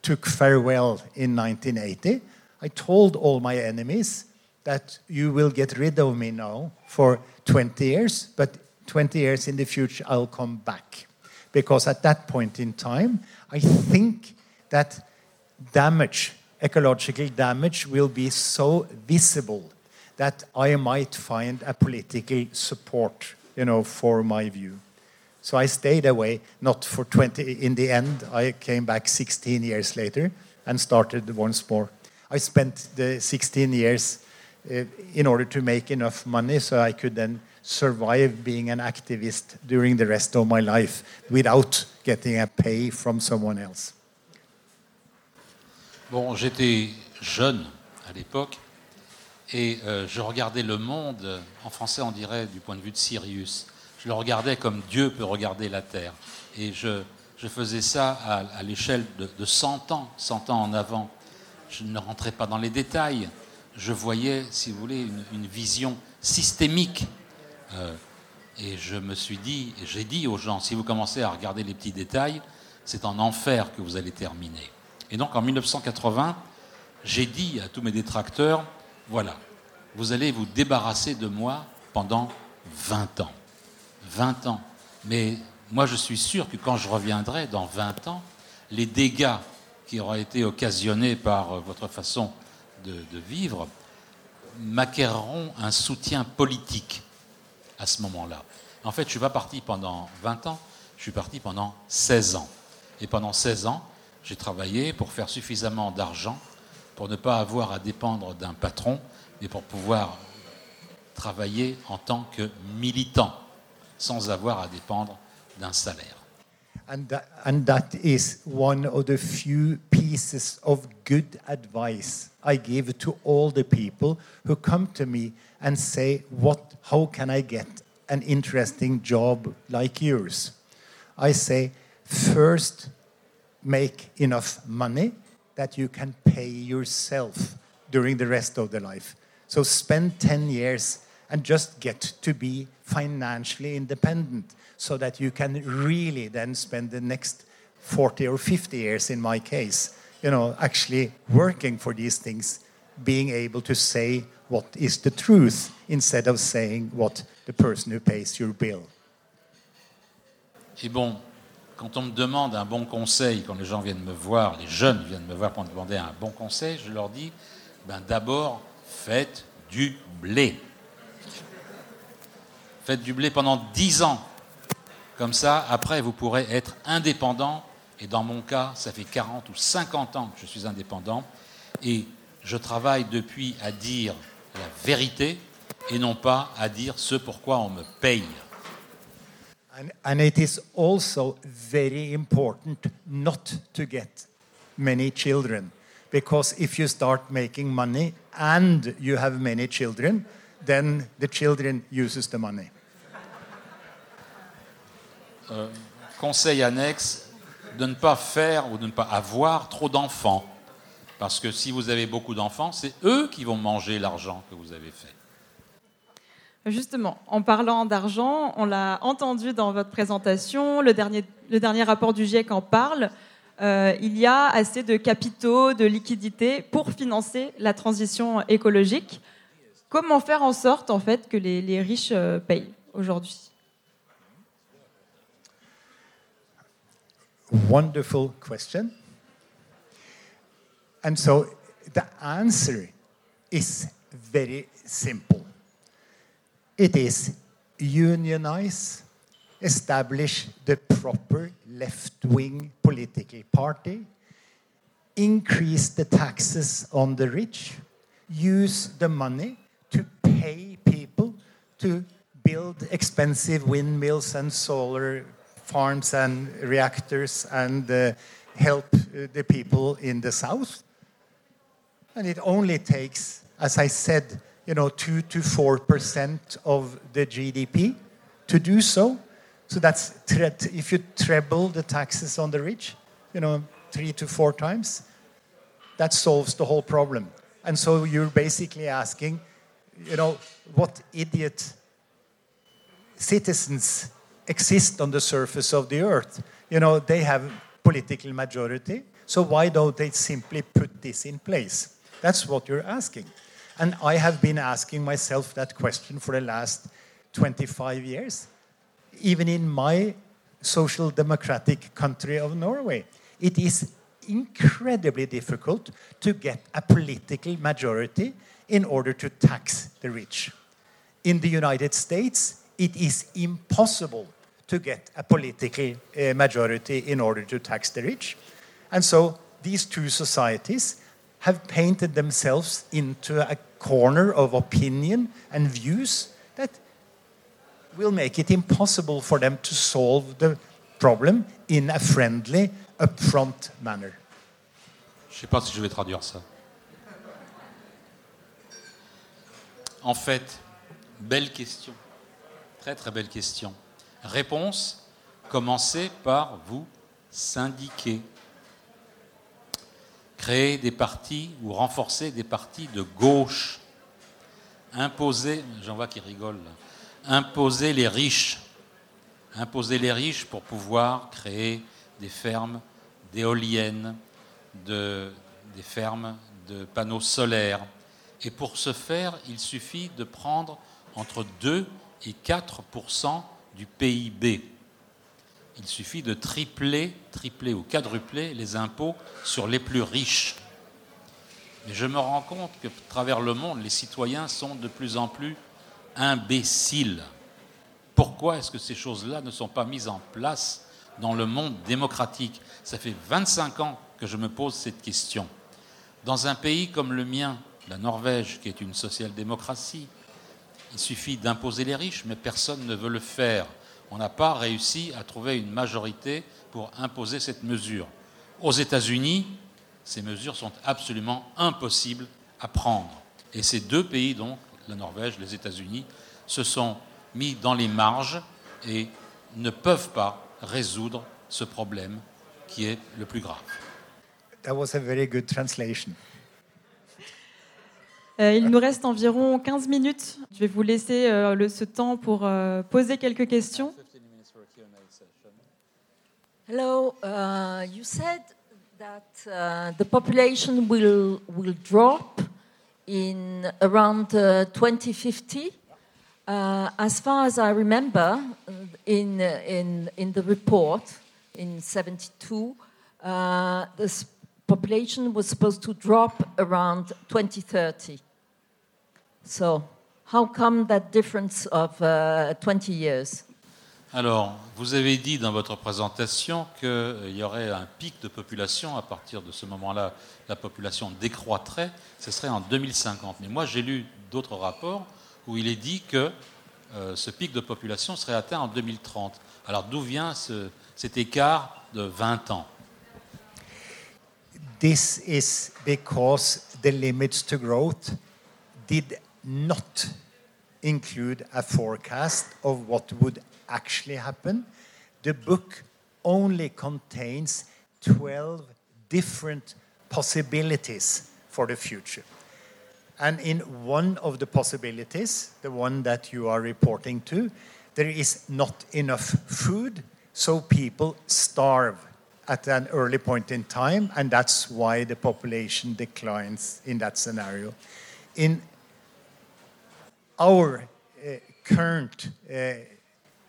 took farewell in 1980, I told all my enemies that you will get rid of me now for 20 years, but 20 years in the future I'll come back. Because at that point in time, I think that damage, ecological damage, will be so visible that I might find a political support, you know, for my view. So I stayed away, not for 20. In the end, I came back 16 years later and started once more. I spent the 16 years uh, in order to make enough money so I could then survive being an activist during the rest of my life without getting a pay from someone else. Bon, j'étais jeune à l'époque et euh, je regardais le monde, en français on dirait du point de vue de Sirius, je le regardais comme Dieu peut regarder la Terre. Et je, je faisais ça à, à l'échelle de, de 100 ans, 100 ans en avant. Je ne rentrais pas dans les détails. Je voyais, si vous voulez, une, une vision systémique. Euh, et je me suis dit, j'ai dit aux gens, si vous commencez à regarder les petits détails, c'est en enfer que vous allez terminer. Et donc en 1980, j'ai dit à tous mes détracteurs, voilà, vous allez vous débarrasser de moi pendant 20 ans. 20 ans. Mais moi, je suis sûr que quand je reviendrai dans 20 ans, les dégâts qui auraient été occasionnés par votre façon de, de vivre m'acquerront un soutien politique à ce moment-là. En fait, je ne suis pas parti pendant 20 ans, je suis parti pendant 16 ans. Et pendant 16 ans, j'ai travaillé pour faire suffisamment d'argent pour ne pas avoir à dépendre d'un patron, mais pour pouvoir travailler en tant que militant, sans avoir à dépendre d'un salaire. And that, and that is one of the few pieces of good advice I give to all the people who come to me and say, what, How can I get an interesting job like yours? I say, first, make enough money that you can pay yourself during the rest of the life. So spend 10 years and just get to be financially independent so that you can really then spend the next 40 or 50 years in my case you know actually working for these things being able to say what is the truth instead of saying what the person who pays your bill Et bon, quand on me demande un bon conseil, quand les gens viennent me voir, les jeunes viennent me voir pour me demander un bon conseil, je leur dis ben d'abord, faites du blé. Faites du blé pendant 10 ans. Comme ça, après, vous pourrez être indépendant. Et dans mon cas, ça fait 40 ou 50 ans que je suis indépendant. Et je travaille depuis à dire la vérité et non pas à dire ce pourquoi on me paye. And, and it is also very important not to get many children. Because if you start making money and you have many children, then the children uses the money. Euh, conseil annexe, de ne pas faire ou de ne pas avoir trop d'enfants. Parce que si vous avez beaucoup d'enfants, c'est eux qui vont manger l'argent que vous avez fait. Justement, en parlant d'argent, on l'a entendu dans votre présentation, le dernier, le dernier rapport du GIEC en parle. Euh, il y a assez de capitaux, de liquidités pour financer la transition écologique. Comment faire en sorte en fait que les, riches euh, payent aujourd'hui? Wonderful question. And so the answer is very simple. It is unionize, establish the proper left wing political party, increase the taxes on the rich, use the money to pay people to build expensive windmills and solar farms and reactors and uh, help uh, the people in the south. And it only takes, as I said, you know, two to four percent of the GDP to do so. So that's if you treble the taxes on the rich, you know, three to four times, that solves the whole problem. And so you're basically asking, you know, what idiot citizens exist on the surface of the earth? You know, they have political majority, so why don't they simply put this in place? That's what you're asking. And I have been asking myself that question for the last 25 years. Even in my social democratic country of Norway, it is incredibly difficult to get a political majority in order to tax the rich. In the United States, it is impossible to get a political uh, majority in order to tax the rich. And so these two societies have painted themselves into a corner of opinion and views that will make it impossible for them to solve the problem in a friendly, upfront manner. Je ne sais pas si je vais traduire ça. En fait, belle question. Très très belle question. Réponse, commencez par vous syndiquer. Créer des partis ou renforcer des partis de gauche. Imposer, j'en vois qui rigole, imposer les riches. Imposer les riches pour pouvoir créer des fermes d'éoliennes, de, des fermes de panneaux solaires. Et pour ce faire, il suffit de prendre entre 2 et 4 du PIB. Il suffit de tripler, tripler ou quadrupler les impôts sur les plus riches. Mais je me rends compte que, à travers le monde, les citoyens sont de plus en plus imbéciles. Pourquoi est-ce que ces choses-là ne sont pas mises en place dans le monde démocratique? Ça fait 25 ans que je me pose cette question. Dans un pays comme le mien, la Norvège, qui est une social-démocratie, il suffit d'imposer les riches, mais personne ne veut le faire. On n'a pas réussi à trouver une majorité pour imposer cette mesure. Aux États-Unis, ces mesures sont absolument impossibles à prendre. Et ces deux pays, donc, la Norvège, les États-Unis, se sont mis dans les marges et ne peuvent pas résoudre ce problème qui est le plus grave. That was a very good. Euh, il nous reste environ 15 minutes. Je vais vous laisser euh, ce temps pour euh, poser quelques questions. Hello, uh, you said that uh, the population will, will drop in around uh, 2050. Uh, as far as I remember, uh, in, uh, in, in the report in 72, uh, the s- population was supposed to drop around 2030. So, how come that difference of uh, 20 years? Alors, vous avez dit dans votre présentation qu'il y aurait un pic de population. À partir de ce moment-là, la population décroîtrait. Ce serait en 2050. Mais moi, j'ai lu d'autres rapports où il est dit que euh, ce pic de population serait atteint en 2030. Alors, d'où vient ce- cet écart de 20 ans? This is because the limits to growth did not include a forecast of what would actually happen. The book only contains 12 different possibilities for the future. And in one of the possibilities, the one that you are reporting to, there is not enough food, so people starve at an early point in time, and that's why the population declines in that scenario. In our uh, current, uh,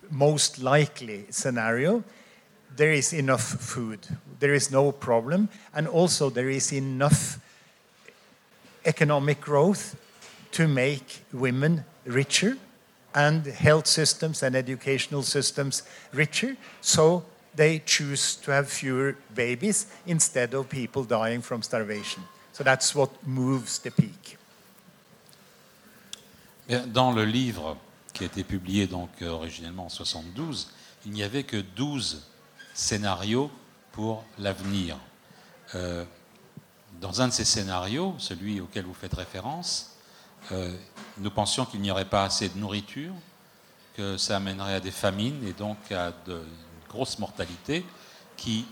most likely scenario, there is enough food. There is no problem. And also, there is enough economic growth to make women richer and health systems and educational systems richer. So they choose to have fewer babies instead of people dying from starvation. So that's what moves the peak. Dans le livre qui a été publié donc euh, originellement en 72, il n'y avait que 12 scénarios pour l'avenir. Euh, dans un de ces scénarios, celui auquel vous faites référence, euh, nous pensions qu'il n'y aurait pas assez de nourriture, que ça amènerait à des famines et donc à de, une grosse mortalité qui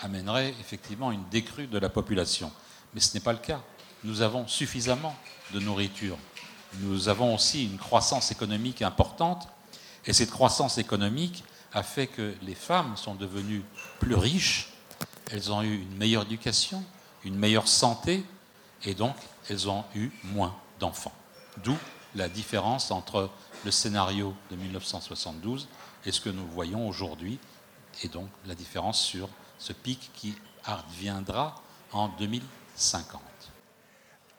amènerait effectivement une décrue de la population. Mais ce n'est pas le cas. nous avons suffisamment de nourriture. Nous avons aussi une croissance économique importante. Et cette croissance économique a fait que les femmes sont devenues plus riches, elles ont eu une meilleure éducation, une meilleure santé, et donc elles ont eu moins d'enfants. D'où la différence entre le scénario de 1972 et ce que nous voyons aujourd'hui, et donc la différence sur ce pic qui adviendra en 2050.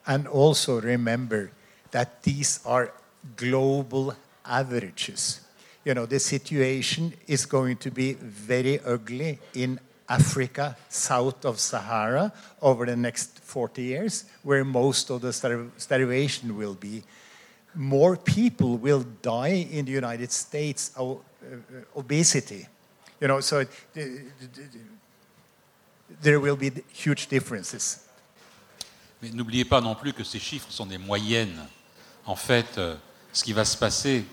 And also remember that these are global averages. You know, the situation is going to be very ugly in Africa, south of Sahara, over the next 40 years, where most of the starv- starvation will be. More people will die in the United States of uh, obesity. You know, so there will be huge differences. Mais n'oubliez pas non plus que ces chiffres sont des moyennes. En fait, euh, ce qui va se passer,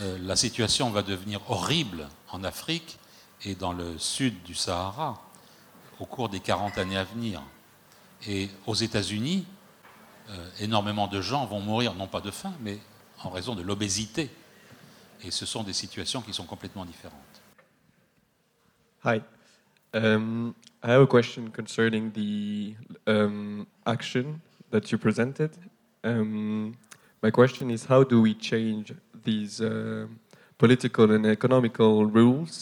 euh, la situation va devenir horrible en Afrique et dans le sud du Sahara au cours des 40 années à venir. Et aux États-Unis, euh, énormément de gens vont mourir, non pas de faim, mais en raison de l'obésité. Et ce sont des situations qui sont complètement différentes. Hi. Um, I have a question concerning the um, action that you presented. Um, my question is how do we change these uh, political and economical rules,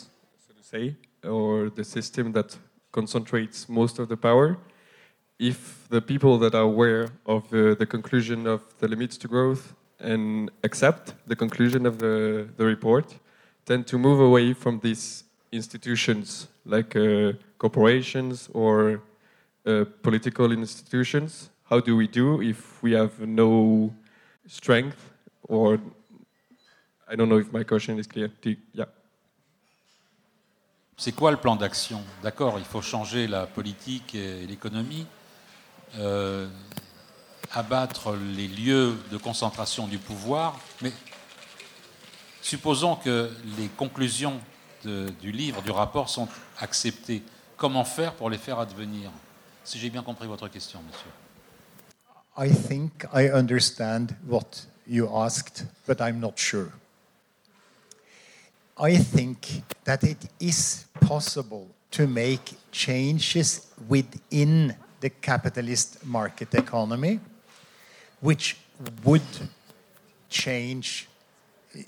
so to say, or the system that concentrates most of the power, if the people that are aware of uh, the conclusion of the limits to growth and accept the conclusion of the, the report tend to move away from these institutions like uh, corporations or uh, political institutions? How do we do if we have no strength or I don't know if my question is clear. C'est quoi le plan d'action? D'accord, il faut changer la politique et l'économie, euh, abattre les lieux de concentration du pouvoir, mais supposons que les conclusions du livre, du rapport sont acceptées. Comment faire pour les faire advenir? Si j'ai bien compris votre question, monsieur. I think I understand what you asked, but I'm not sure. I think that it is possible to make changes within the capitalist market economy, which would change uh,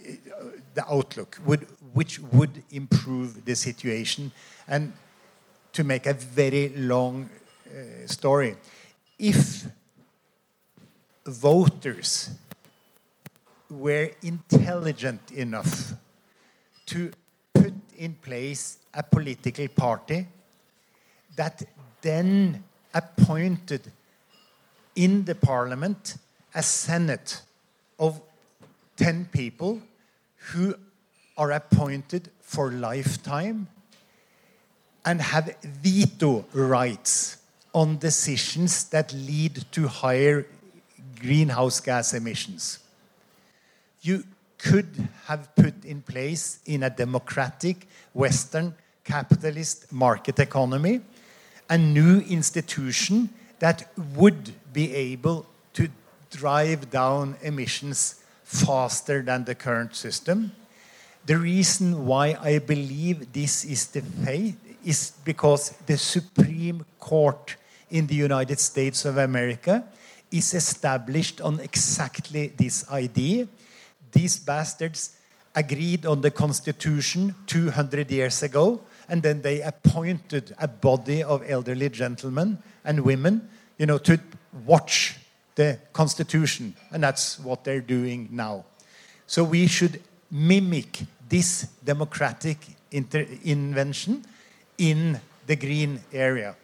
the outlook, would, which would improve the situation. And to make a very long uh, story, if voters were intelligent enough to put in place a political party that then appointed in the parliament a senate of 10 people who are appointed for lifetime and have veto rights on decisions that lead to higher greenhouse gas emissions. You could have put in place in a democratic Western capitalist market economy a new institution that would be able to drive down emissions faster than the current system. The reason why I believe this is the fate is because the Supreme Court in the United States of America is established on exactly this idea. These bastards agreed on the Constitution 200 years ago, and then they appointed a body of elderly gentlemen and women, you know, to watch the Constitution, and that's what they're doing now. So we should mimic this democratic invention in the green area.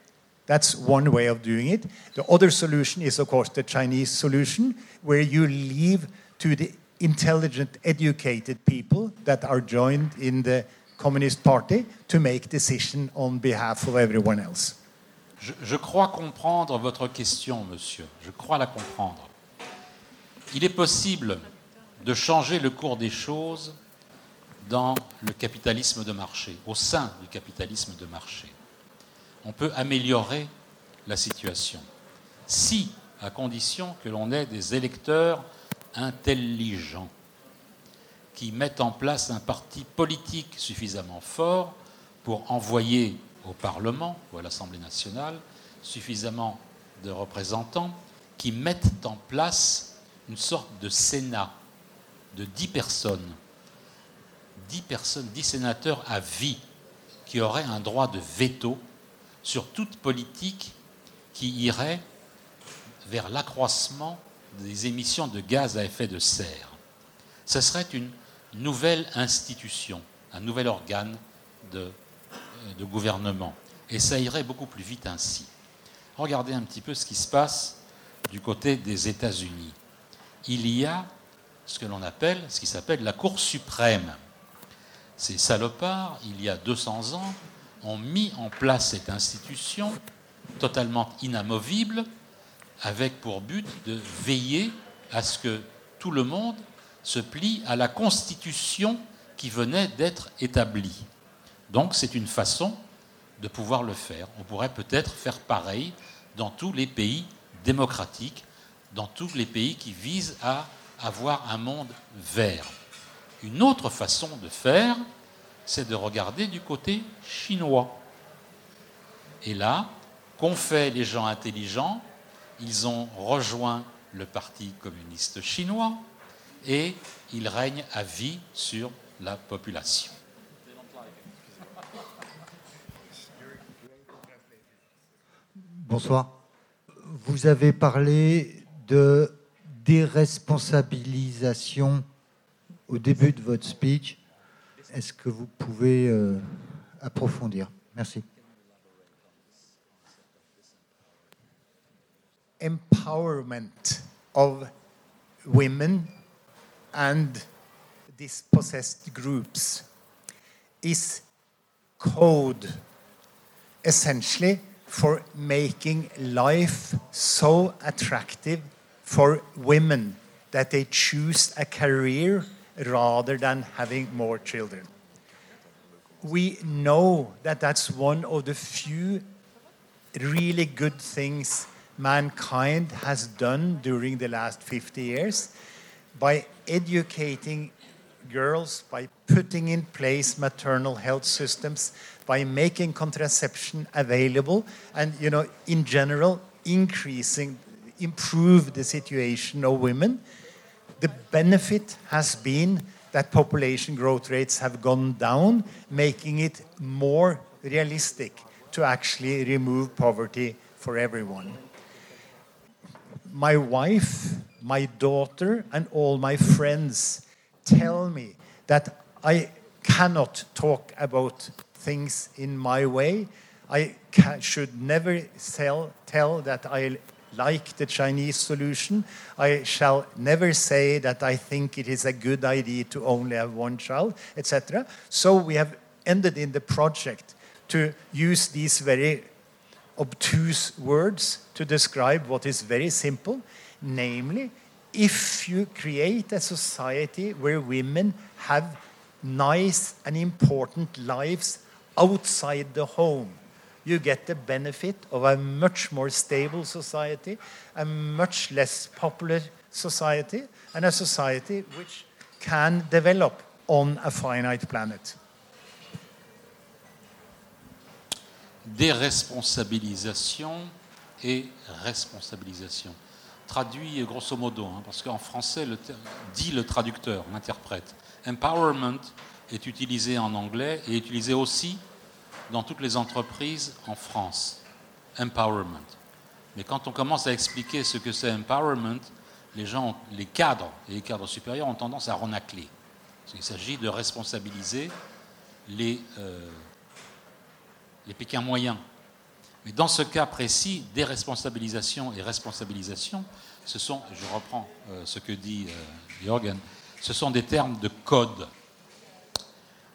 That's one way of doing it. The other solution is, of course, the Chinese solution, where you leave to the intelligent, educated people that are joined in the Communist Party to make decision on behalf of everyone else. Je, je crois comprendre votre question, monsieur. Je crois la comprendre. Il est possible de changer le cours des choses dans le capitalisme de marché, au sein du capitalisme de marché. On peut améliorer la situation. Si à condition que l'on ait des électeurs intelligents qui mettent en place un parti politique suffisamment fort pour envoyer au Parlement ou à l'Assemblée nationale suffisamment de représentants qui mettent en place une sorte de Sénat de 10 personnes, 10 personnes, 10 sénateurs à vie qui auraient un droit de veto sur toute politique qui irait vers l'accroissement des émissions de gaz à effet de serre. Ce serait une nouvelle institution, un nouvel organe de, de gouvernement. Et ça irait beaucoup plus vite ainsi. Regardez un petit peu ce qui se passe du côté des États-Unis. Il y a ce que l'on appelle, ce qui s'appelle la Cour suprême. Ces salopards, il y a 200 ans, ont mis en place cette institution totalement inamovible, avec pour but de veiller à ce que tout le monde se plie à la constitution qui venait d'être établie. Donc c'est une façon de pouvoir le faire. On pourrait peut-être faire pareil dans tous les pays démocratiques, dans tous les pays qui visent à avoir un monde vert. Une autre façon de faire, c'est de regarder du côté chinois. Et là, qu'ont fait les gens intelligents? Ils ont rejoint le Parti communiste chinois et ils règnent à vie sur la population. Bonsoir. Vous avez parlé de déresponsabilisation au début de votre speech. Est-ce que vous pouvez euh, approfondir Merci. Empowerment of women and dispossessed groups is code essentially for making life so attractive for women that they choose a career rather than having more children. We know that that's one of the few really good things mankind has done during the last 50 years by educating girls, by putting in place maternal health systems, by making contraception available, and you know, in general, increasing, improve the situation of women. The benefit has been that population growth rates have gone down, making it more realistic to actually remove poverty for everyone. My wife, my daughter, and all my friends tell me that I cannot talk about things in my way. I should never sell, tell that I like the Chinese solution. I shall never say that I think it is a good idea to only have one child, etc. So we have ended in the project to use these very obtuse words to describe what is very simple, namely, if you create a society where women have nice and important lives outside the home, you get the benefit of a much more stable society, a much less popular society, and a society which can develop on a finite planet. Déresponsabilisation et responsabilisation. Traduit grosso modo, hein, parce qu'en français, le dit le traducteur, l'interprète. Empowerment est utilisé en anglais et utilisé aussi dans toutes les entreprises en France. Empowerment. Mais quand on commence à expliquer ce que c'est empowerment, les gens, les cadres et les cadres supérieurs ont tendance à renacler. Il s'agit de responsabiliser les, euh, les moyens. Mais dans ce cas précis, déresponsabilisation et responsabilisation, ce sont, je reprends euh, ce que dit euh, Jorgen, ce sont des termes de code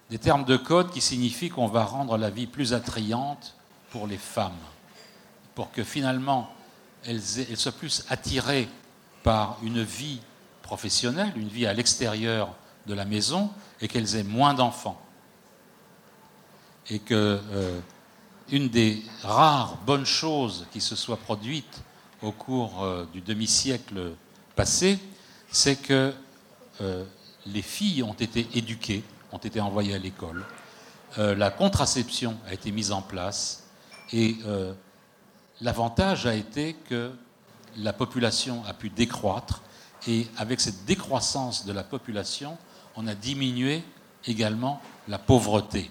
des termes de code qui signifient qu'on va rendre la vie plus attrayante pour les femmes, pour que finalement elles, soient plus attirées par une vie professionnelle, une vie à l'extérieur de la maison, et qu'elles aient moins d'enfants. Et que euh, une des rares bonnes choses qui se soit produite au cours euh, du demi-siècle passé, c'est que euh, les filles ont été éduquées, ont été envoyées à l'école, euh, la contraception a été mise en place et l'avantage a été que la population a pu décroître et avec cette décroissance de la population, on a diminué également la pauvreté.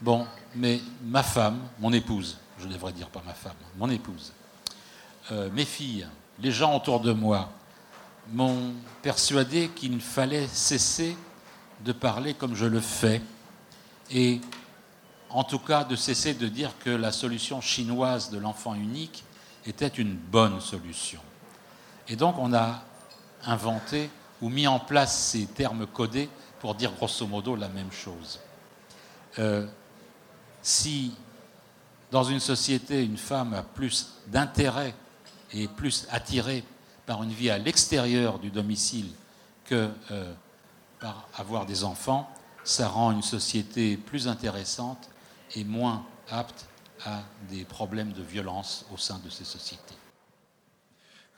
Bon, mais ma femme, mon épouse, je devrais dire pas ma femme, mon épouse, euh, mes filles, les gens autour de moi m'ont persuadé qu'il fallait cesser de parler comme je le fais et en tout cas de cesser de dire que la solution chinoise de l'enfant unique était une bonne solution. Et donc on a inventé ou mis en place ces termes codés pour dire grosso modo la même chose. Euh, si dans une société une femme a plus d'intérêt et plus attirée par une vie à l'extérieur du domicile que euh, par avoir des enfants, ça rend une société plus intéressante et moins apte à des problèmes de violence au sein de ces sociétés.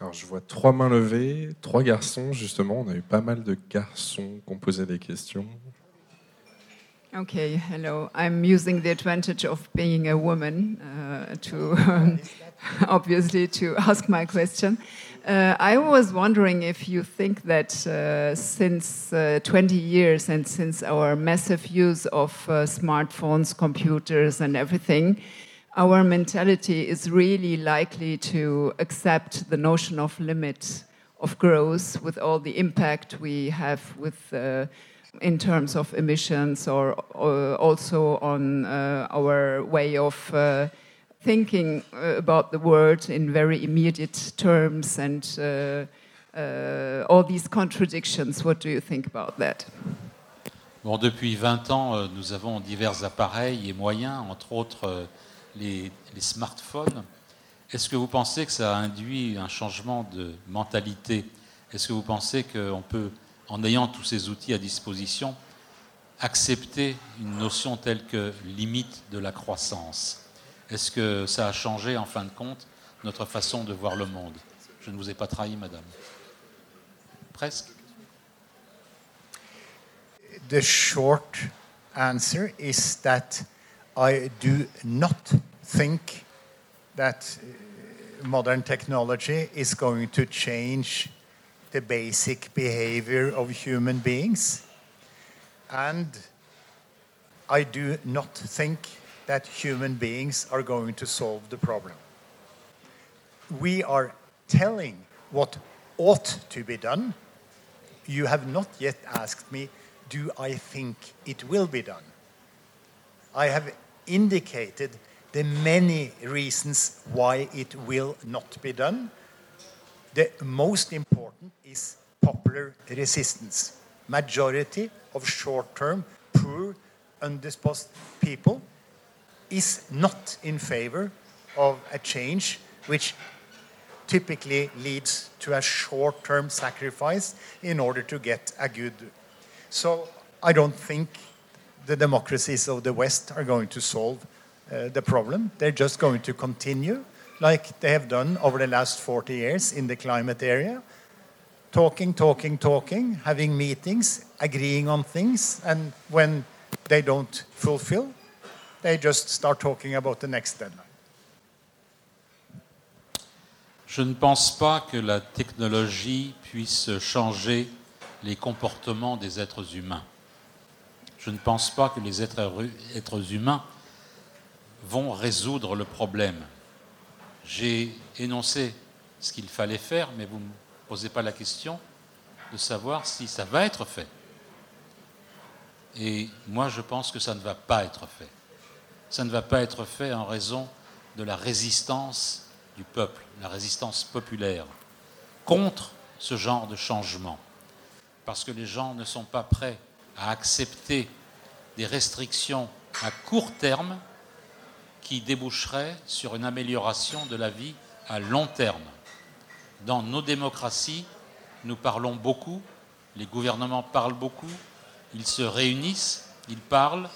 Alors, je vois trois mains levées, trois garçons, justement. On a eu pas mal de garçons qui ont posé des questions. Okay, hello. I'm using the advantage of being a woman uh, to um, obviously to ask my question. Uh, I was wondering if you think that uh, since uh, 20 years and since our massive use of uh, smartphones, computers, and everything, our mentality is really likely to accept the notion of limit of growth with all the impact we have with uh, in terms of emissions or, or also on uh, our way of uh, thinking uh, about the world in very immediate terms and uh, uh, all these contradictions. What do you think about that? Bon, depuis 20 ans, euh, nous avons divers appareils et moyens, entre autres les, smartphones. Est-ce que vous pensez que ça a induit un changement de mentalité? Est-ce que vous pensez qu'on peut, en ayant tous ces outils à disposition, accepter une notion telle que limite de la croissance? Est-ce que ça a changé, en fin de compte, notre façon de voir le monde? Je ne vous ai pas trahi, madame. Presque. The short answer is that I do not think that uh, modern technology is going to change the basic behavior of human beings. And I do not think that human beings are going to solve the problem. We are telling what ought to be done. You have not yet asked me, do I think it will be done? I have indicated the many reasons why it will not be done. The most important is popular resistance. Majority of short-term, poor, undisposed people is not in favor of a change which typically leads to a short-term sacrifice in order to get a good. So I don't think the democracies of the West are going to solve uh, the problem. They're just going to continue, like they have done over the last 40 years in the climate area. Talking, talking, talking, having meetings, agreeing on things, and when they don't fulfill, they just start talking about the next. Je ne pense pas que la technologie puisse changer les comportements des êtres humains. je ne pense pas que les êtres, humains vont résoudre le problème. J'ai énoncé ce qu'il fallait faire, mais vous ne me posez pas la question de savoir si ça va être fait. Et moi, je pense que ça ne va pas être fait. Ça ne va pas être fait en raison de la résistance du peuple, la résistance populaire contre ce genre de changement. Parce que les gens ne sont pas prêts à accepter des restrictions à court terme qui déboucheraient sur une amélioration de la vie à long terme. Dans nos démocraties, nous parlons beaucoup, les gouvernements parlent beaucoup, ils se réunissent, ils parlent,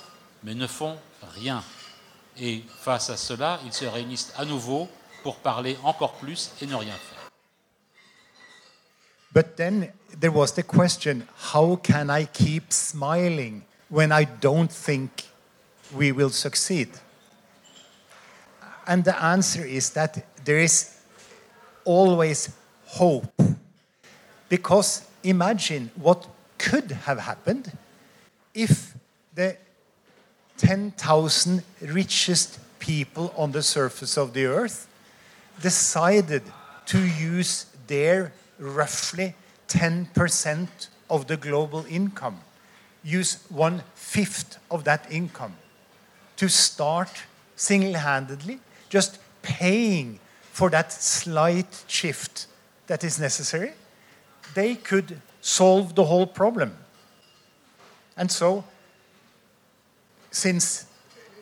mais ne font rien. Et face à cela, ils se réunissent à nouveau pour parler encore plus et ne rien faire. But then there was the question how can I keep smiling when I don't think we will succeed? And the answer is that there is always hope. Because imagine what could have happened if the 10,000 richest people on the surface of the earth decided to use their roughly 10% of the global income, use one fifth of that income to start single handedly, just paying for that slight shift that is necessary, they could solve the whole problem. And so, since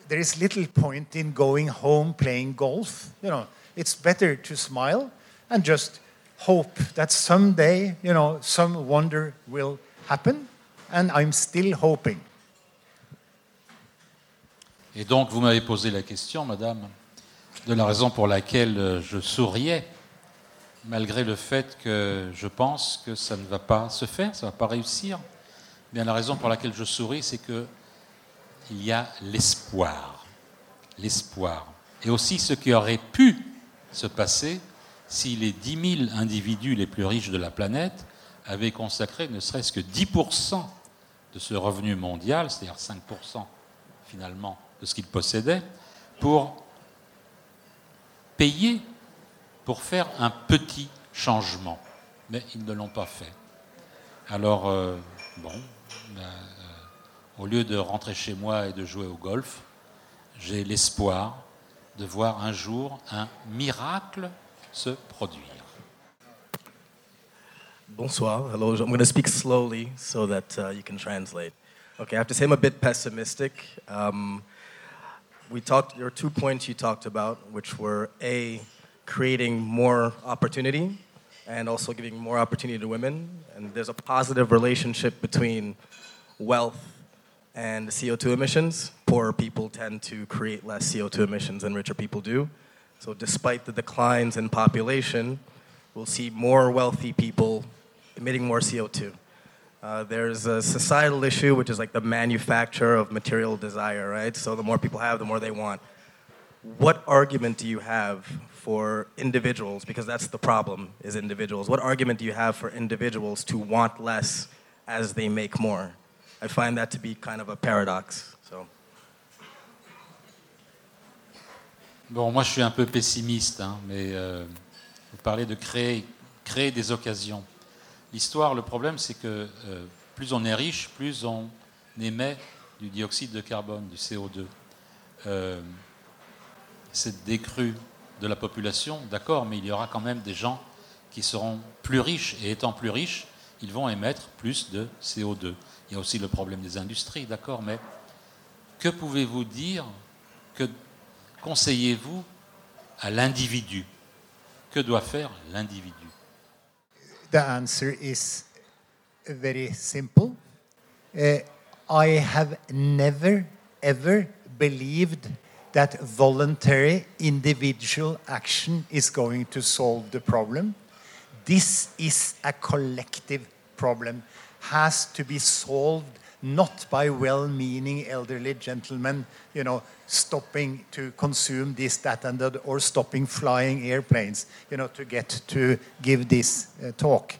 there is little point in going home playing golf, you know, it's better to smile and just hope that someday, you know, some wonder will happen. And I'm still hoping. Et donc, vous m'avez posé la question, madame, de la raison pour laquelle euh, je souriais, malgré le fait que je pense que ça ne va pas se faire, ça ne va pas réussir. Bien, la raison pour laquelle je souris, c'est que il y a l'espoir. L'espoir. Et aussi ce qui aurait pu se passer si les 10 000 individus les plus riches de la planète avaient consacré ne serait-ce que 10% de ce revenu mondial, c'est-à-dire 5% finalement de ce qu'ils possédaient, pour payer, pour faire un petit changement. Mais ils ne l'ont pas fait. Alors, euh, bon, euh, au lieu de rentrer chez moi et de jouer au golf, j'ai l'espoir de voir un jour un miracle se produire. Bonsoir. Hello. I'm going to speak slowly so that uh, you can translate. Okay, I have to say I'm a bit pessimistic. Um, we talked. Are two points you talked about, which were a creating more opportunity and also giving more opportunity to women. And there's a positive relationship between wealth and CO2 emissions. Poorer people tend to create less CO2 emissions than richer people do. So, despite the declines in population, we'll see more wealthy people emitting more CO2. Uh, there's a societal issue, which is like the manufacture of material desire, right? So, the more people have, the more they want. What argument do you have for individuals, because that's the problem, is individuals. What argument do you have for individuals to want less as they make more? I find that to be kind of a paradox. Bon, moi je suis un peu pessimiste, hein, mais euh, vous parlez de créer, créer des occasions. L'histoire, le problème, c'est que euh, plus on est riche, plus on émet du dioxyde de carbone, du CO2. Euh, cette décrue de la population, d'accord, mais il y aura quand même des gens qui seront plus riches, et étant plus riches, ils vont émettre plus de CO2. Il y a aussi le problème des industries, d'accord, mais que pouvez-vous dire, que conseillez-vous à l'individu? Que doit faire l'individu? The answer is very simple. Uh, I have never, ever believed that voluntary individual action is going to solve the problem. This is a collective problem, has to be solved not by well-meaning elderly gentlemen, you know, stopping to consume this, that, and that, or stopping flying airplanes, you know, to get to give this uh, talk.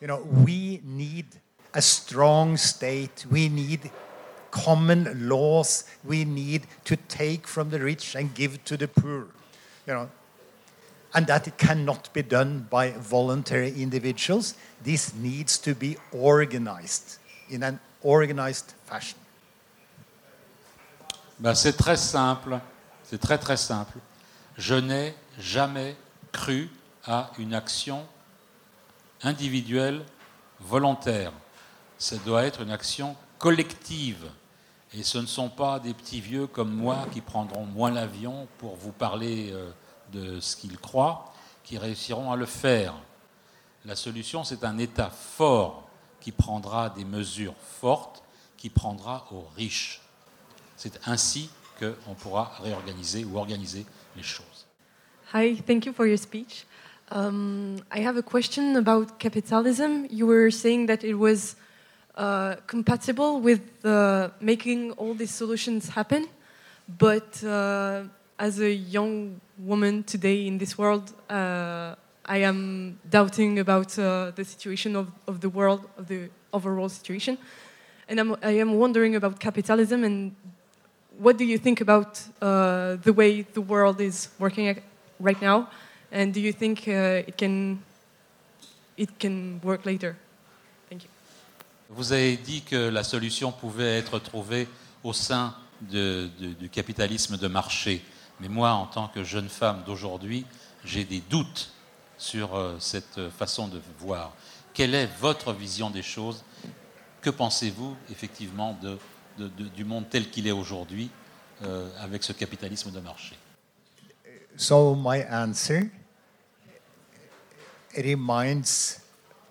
You know, we need a strong state. We need common laws. We need to take from the rich and give to the poor. You know, and that it cannot be done by voluntary individuals. This needs to be organized in an organized fashion. Ben, c'est très simple, c'est très très simple. Je n'ai jamais cru à une action individuelle volontaire. Ça doit être une action collective. Et ce ne sont pas des petits vieux comme moi qui prendront moins l'avion pour vous parler euh, de ce qu'ils croient, qui réussiront à le faire. La solution, c'est un État fort qui prendra des mesures fortes, qui prendra aux riches. C'est ainsi qu'on pourra réorganiser ou organiser les choses. Hi, thank you for your speech. Um, I have a question about capitalism. You were saying that it was uh, compatible with making all these solutions happen, but uh, as a young woman today in this world, uh, I am doubting about uh, the situation of, of the world, of the overall situation. And I'm, I am wondering about capitalism and what do you think about uh, the way the world is working right now? And do you think uh, it, can, it can work later? Thank you. Vous avez dit que la solution pouvait être trouvée au sein du capitalisme de marché. Mais moi, en tant que jeune femme d'aujourd'hui, j'ai des doutes sur euh, cette façon de voir. Quelle est votre vision des choses? Que pensez-vous effectivement du monde tel qu'il est aujourd'hui euh, avec ce capitalisme de marché? So my answer reminds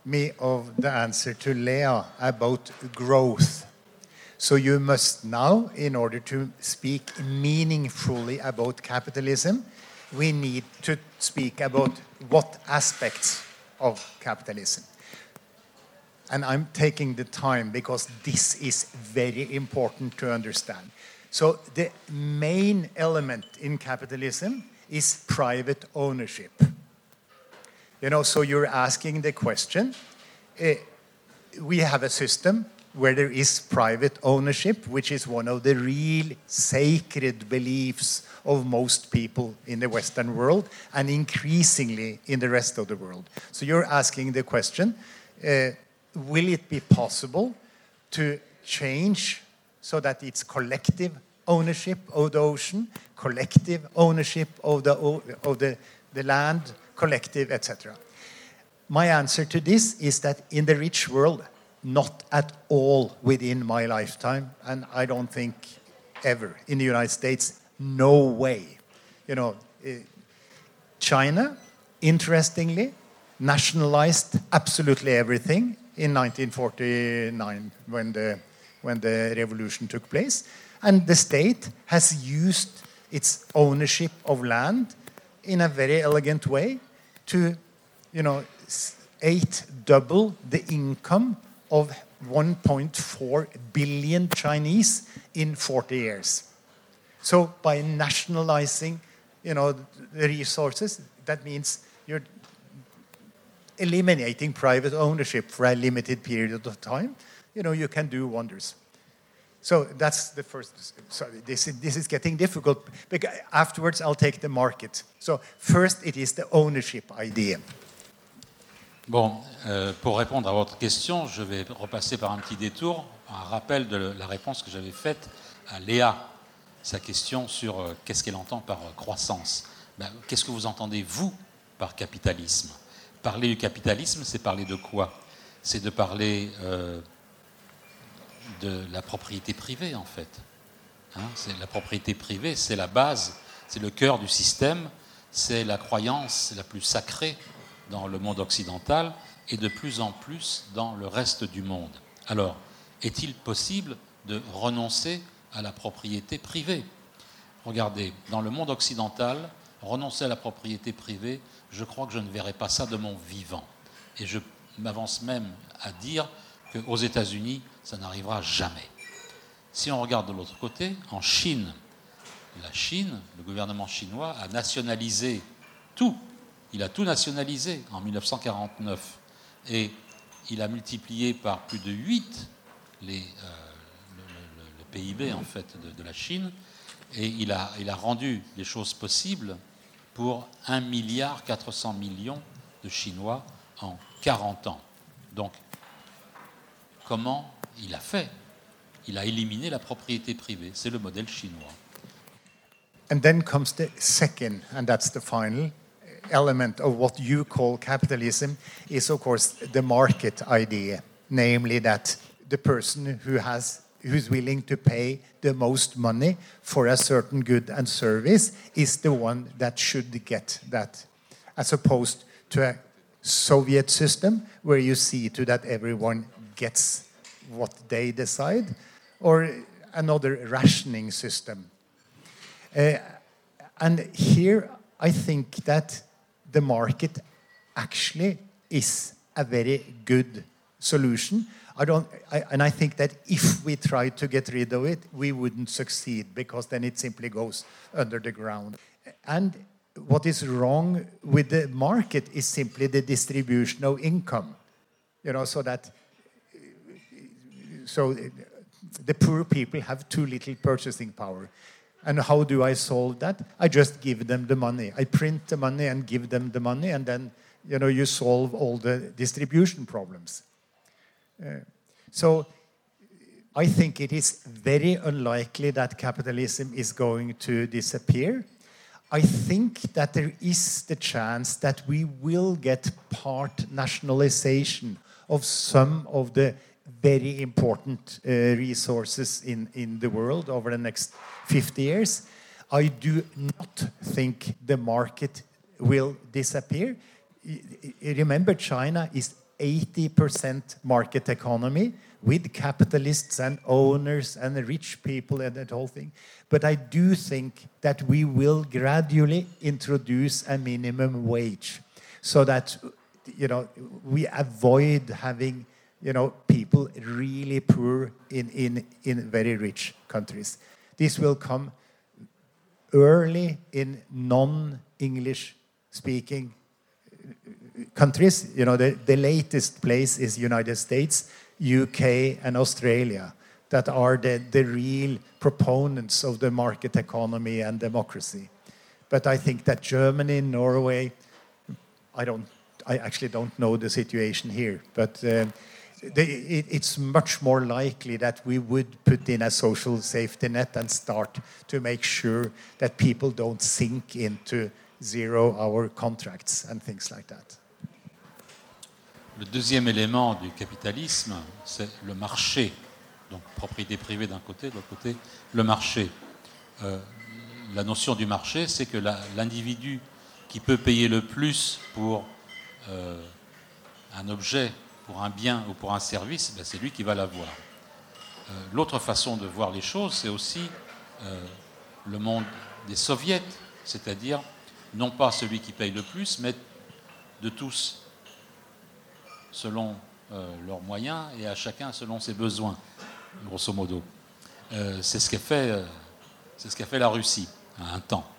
me of the answer to Leah about growth. So you must now, in order to speak meaningfully about capitalism, we need to speak about what aspects of capitalism. And I'm taking the time because this is very important to understand. So, the main element in capitalism is private ownership. You know, so you're asking the question eh, we have a system where there is private ownership, which is one of the real sacred beliefs of most people in the Western world and increasingly in the rest of the world. So you're asking the question uh, will it be possible to change so that it's collective ownership of the ocean, collective ownership of the, of the, the land, collective, etc.? My answer to this is that in the rich world, not at all within my lifetime, and I don't think ever in the United States, no way. You know, eh, China, interestingly, nationalized absolutely everything in 1949 when the, when the revolution took place. And the state has used its ownership of land in a very elegant way to, you know, eight double the income of 1.4 billion Chinese in 40 years. So by nationalizing, you know, the resources, that means you're eliminating private ownership for a limited period of time. You know, you can do wonders. So that's the first. Sorry, this is, this is getting difficult. Because afterwards, I'll take the market. So first, it is the ownership idea. Bon, euh, pour répondre à votre question, je vais repasser par un petit détour, un rappel de la réponse que j'avais faite à Léa, sa question sur euh, qu'est-ce qu'elle entend par euh, croissance. Ben, qu'est-ce que vous entendez, vous, par capitalisme? Parler du capitalisme, c'est parler de quoi? C'est de parler de la propriété privée, en fait. Hein, c'est la propriété privée, c'est la base, c'est le cœur du système, c'est la croyance la plus sacrée dans le monde occidental et de plus en plus dans le reste du monde. Alors, est-il possible de renoncer à la propriété privée? Regardez, dans le monde occidental, renoncer à la propriété privée, je crois que je ne verrai pas ça de mon vivant. Et je m'avance même à dire qu'aux États-Unis, ça n'arrivera jamais. Si on regarde de l'autre côté, en Chine, la Chine, le gouvernement chinois a nationalisé tout. Il a tout nationalisé en 1949. Et il a multiplié par plus de 8 les, euh, le, PIB en fait, de, de la Chine. Et il a, il a rendu les choses possibles pour 1 milliard 400 millions de Chinois en 40 ans. Donc, comment il a fait? Il a éliminé la propriété privée. C'est le modèle chinois. And then comes the second, and that's the final element of what you call capitalism, is of course the market idea, namely that the person who has who's willing to pay the most money for a certain good and service is the one that should get that, as opposed to a Soviet system where you see to that everyone gets what they decide, or another rationing system. Uh, and here I think that the market actually is a very good solution. I don't, I, and I think that if we try to get rid of it, we wouldn't succeed because then it simply goes under the ground. And what is wrong with the market is simply the distribution of income. You know, so that so the poor people have too little purchasing power. And how do I solve that? I just give them the money. I print the money and give them the money, and then you know you solve all the distribution problems. Uh, so I think it is very unlikely that capitalism is going to disappear. I think that there is the chance that we will get part nationalization of some of the very important uh, resources in, in the world over the next 50 years. I do not think the market will disappear. Remember, China is 80% market economy with capitalists and owners and rich people and that whole thing. But I do think that we will gradually introduce a minimum wage so that you know we avoid having you know people really poor in, in, in very rich countries. This will come early in non-English speaking countries. You know, the, the latest place is United States, UK, and Australia that are the, the real proponents of the market economy and democracy. But I think that Germany, Norway, I don't, I actually don't know the situation here, but uh, the, it, it's much more likely that we would put in a social safety net and start to make sure that people don't sink into zero-hour contracts and things like that. Le deuxième élément du capitalisme, c'est le marché. Donc propriété privée d'un côté, de l'autre côté, le marché. Euh, la notion du marché, c'est que l'individu qui peut payer le plus pour euh, un objet, pour un bien ou pour un service, ben, c'est lui qui va l'avoir. Euh, L'autre façon de voir les choses, c'est aussi euh, le monde des soviets, c'est-à-dire non pas celui qui paye le plus, mais de tous selon euh, leurs moyens et à chacun selon ses besoins, grosso modo. C'est ce qu'a fait, ce qu'a fait la Russie à un temps.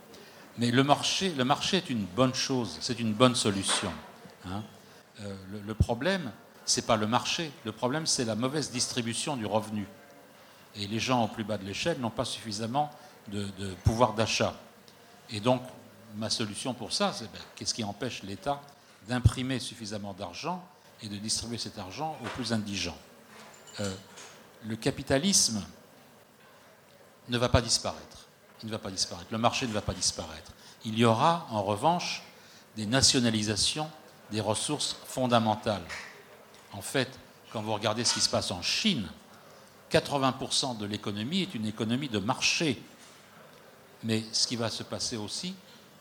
Mais le marché, le marché est une bonne chose, c'est une bonne solution. Hein. Le, problème, c'est pas le marché, le problème c'est la mauvaise distribution du revenu. Et les gens au plus bas de l'échelle n'ont pas suffisamment de, pouvoir d'achat. Et donc, ma solution pour ça, c'est ben, qu'est-ce qui empêche l'État d'imprimer suffisamment d'argent et de distribuer cet argent aux plus indigents? Euh, le capitalisme ne va pas disparaître. Il ne va pas disparaître. Le marché ne va pas disparaître. Il y aura, en revanche, des nationalisations des ressources fondamentales. En fait, quand vous regardez ce qui se passe en Chine, 80% de l'économie est une économie de marché. Mais ce qui va se passer aussi,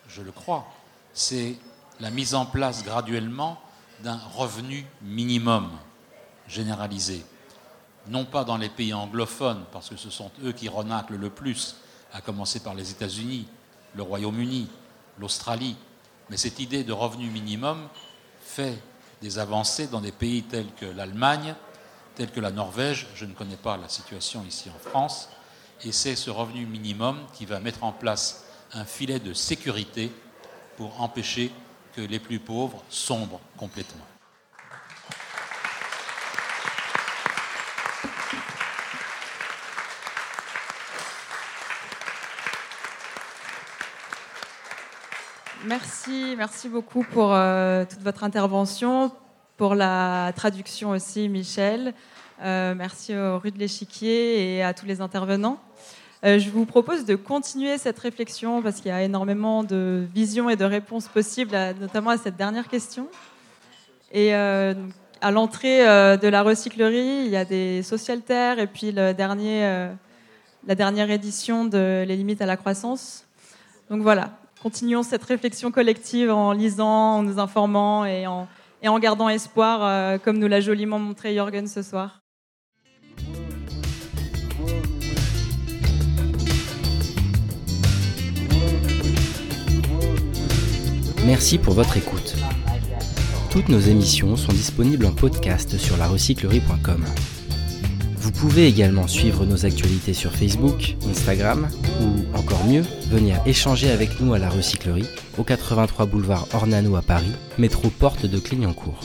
je le crois, c'est la mise en place graduellement d'un revenu minimum généralisé. Non pas dans les pays anglophones, parce que ce sont eux qui renaclent le plus, à commencer par les États-Unis, le Royaume-Uni, l'Australie, mais cette idée de revenu minimum fait des avancées dans des pays tels que l'Allemagne, tels que la Norvège, je ne connais pas la situation ici en France, et c'est ce revenu minimum qui va mettre en place un filet de sécurité pour empêcher que les plus pauvres sombrent complètement. Merci, merci beaucoup pour euh, toute votre intervention, pour la traduction aussi, Michel. Euh, merci aux rues de l'échiquier et à tous les intervenants. Euh, je vous propose de continuer cette réflexion parce qu'il y a énormément de visions et de réponses possibles, notamment à cette dernière question. Et à l'entrée de la recyclerie, il y a des socialtaires et puis la dernière édition de Les limites à la croissance. Donc voilà, continuons cette réflexion collective en lisant, en nous informant et en, gardant espoir, comme nous l'a joliment montré Jorgen ce soir. Merci pour votre écoute. Toutes nos émissions sont disponibles en podcast sur larecyclerie.com. Vous pouvez également suivre nos actualités sur Facebook, Instagram ou encore mieux, venir échanger avec nous à la recyclerie au 83 boulevard Ornano à Paris, métro porte de Clignancourt.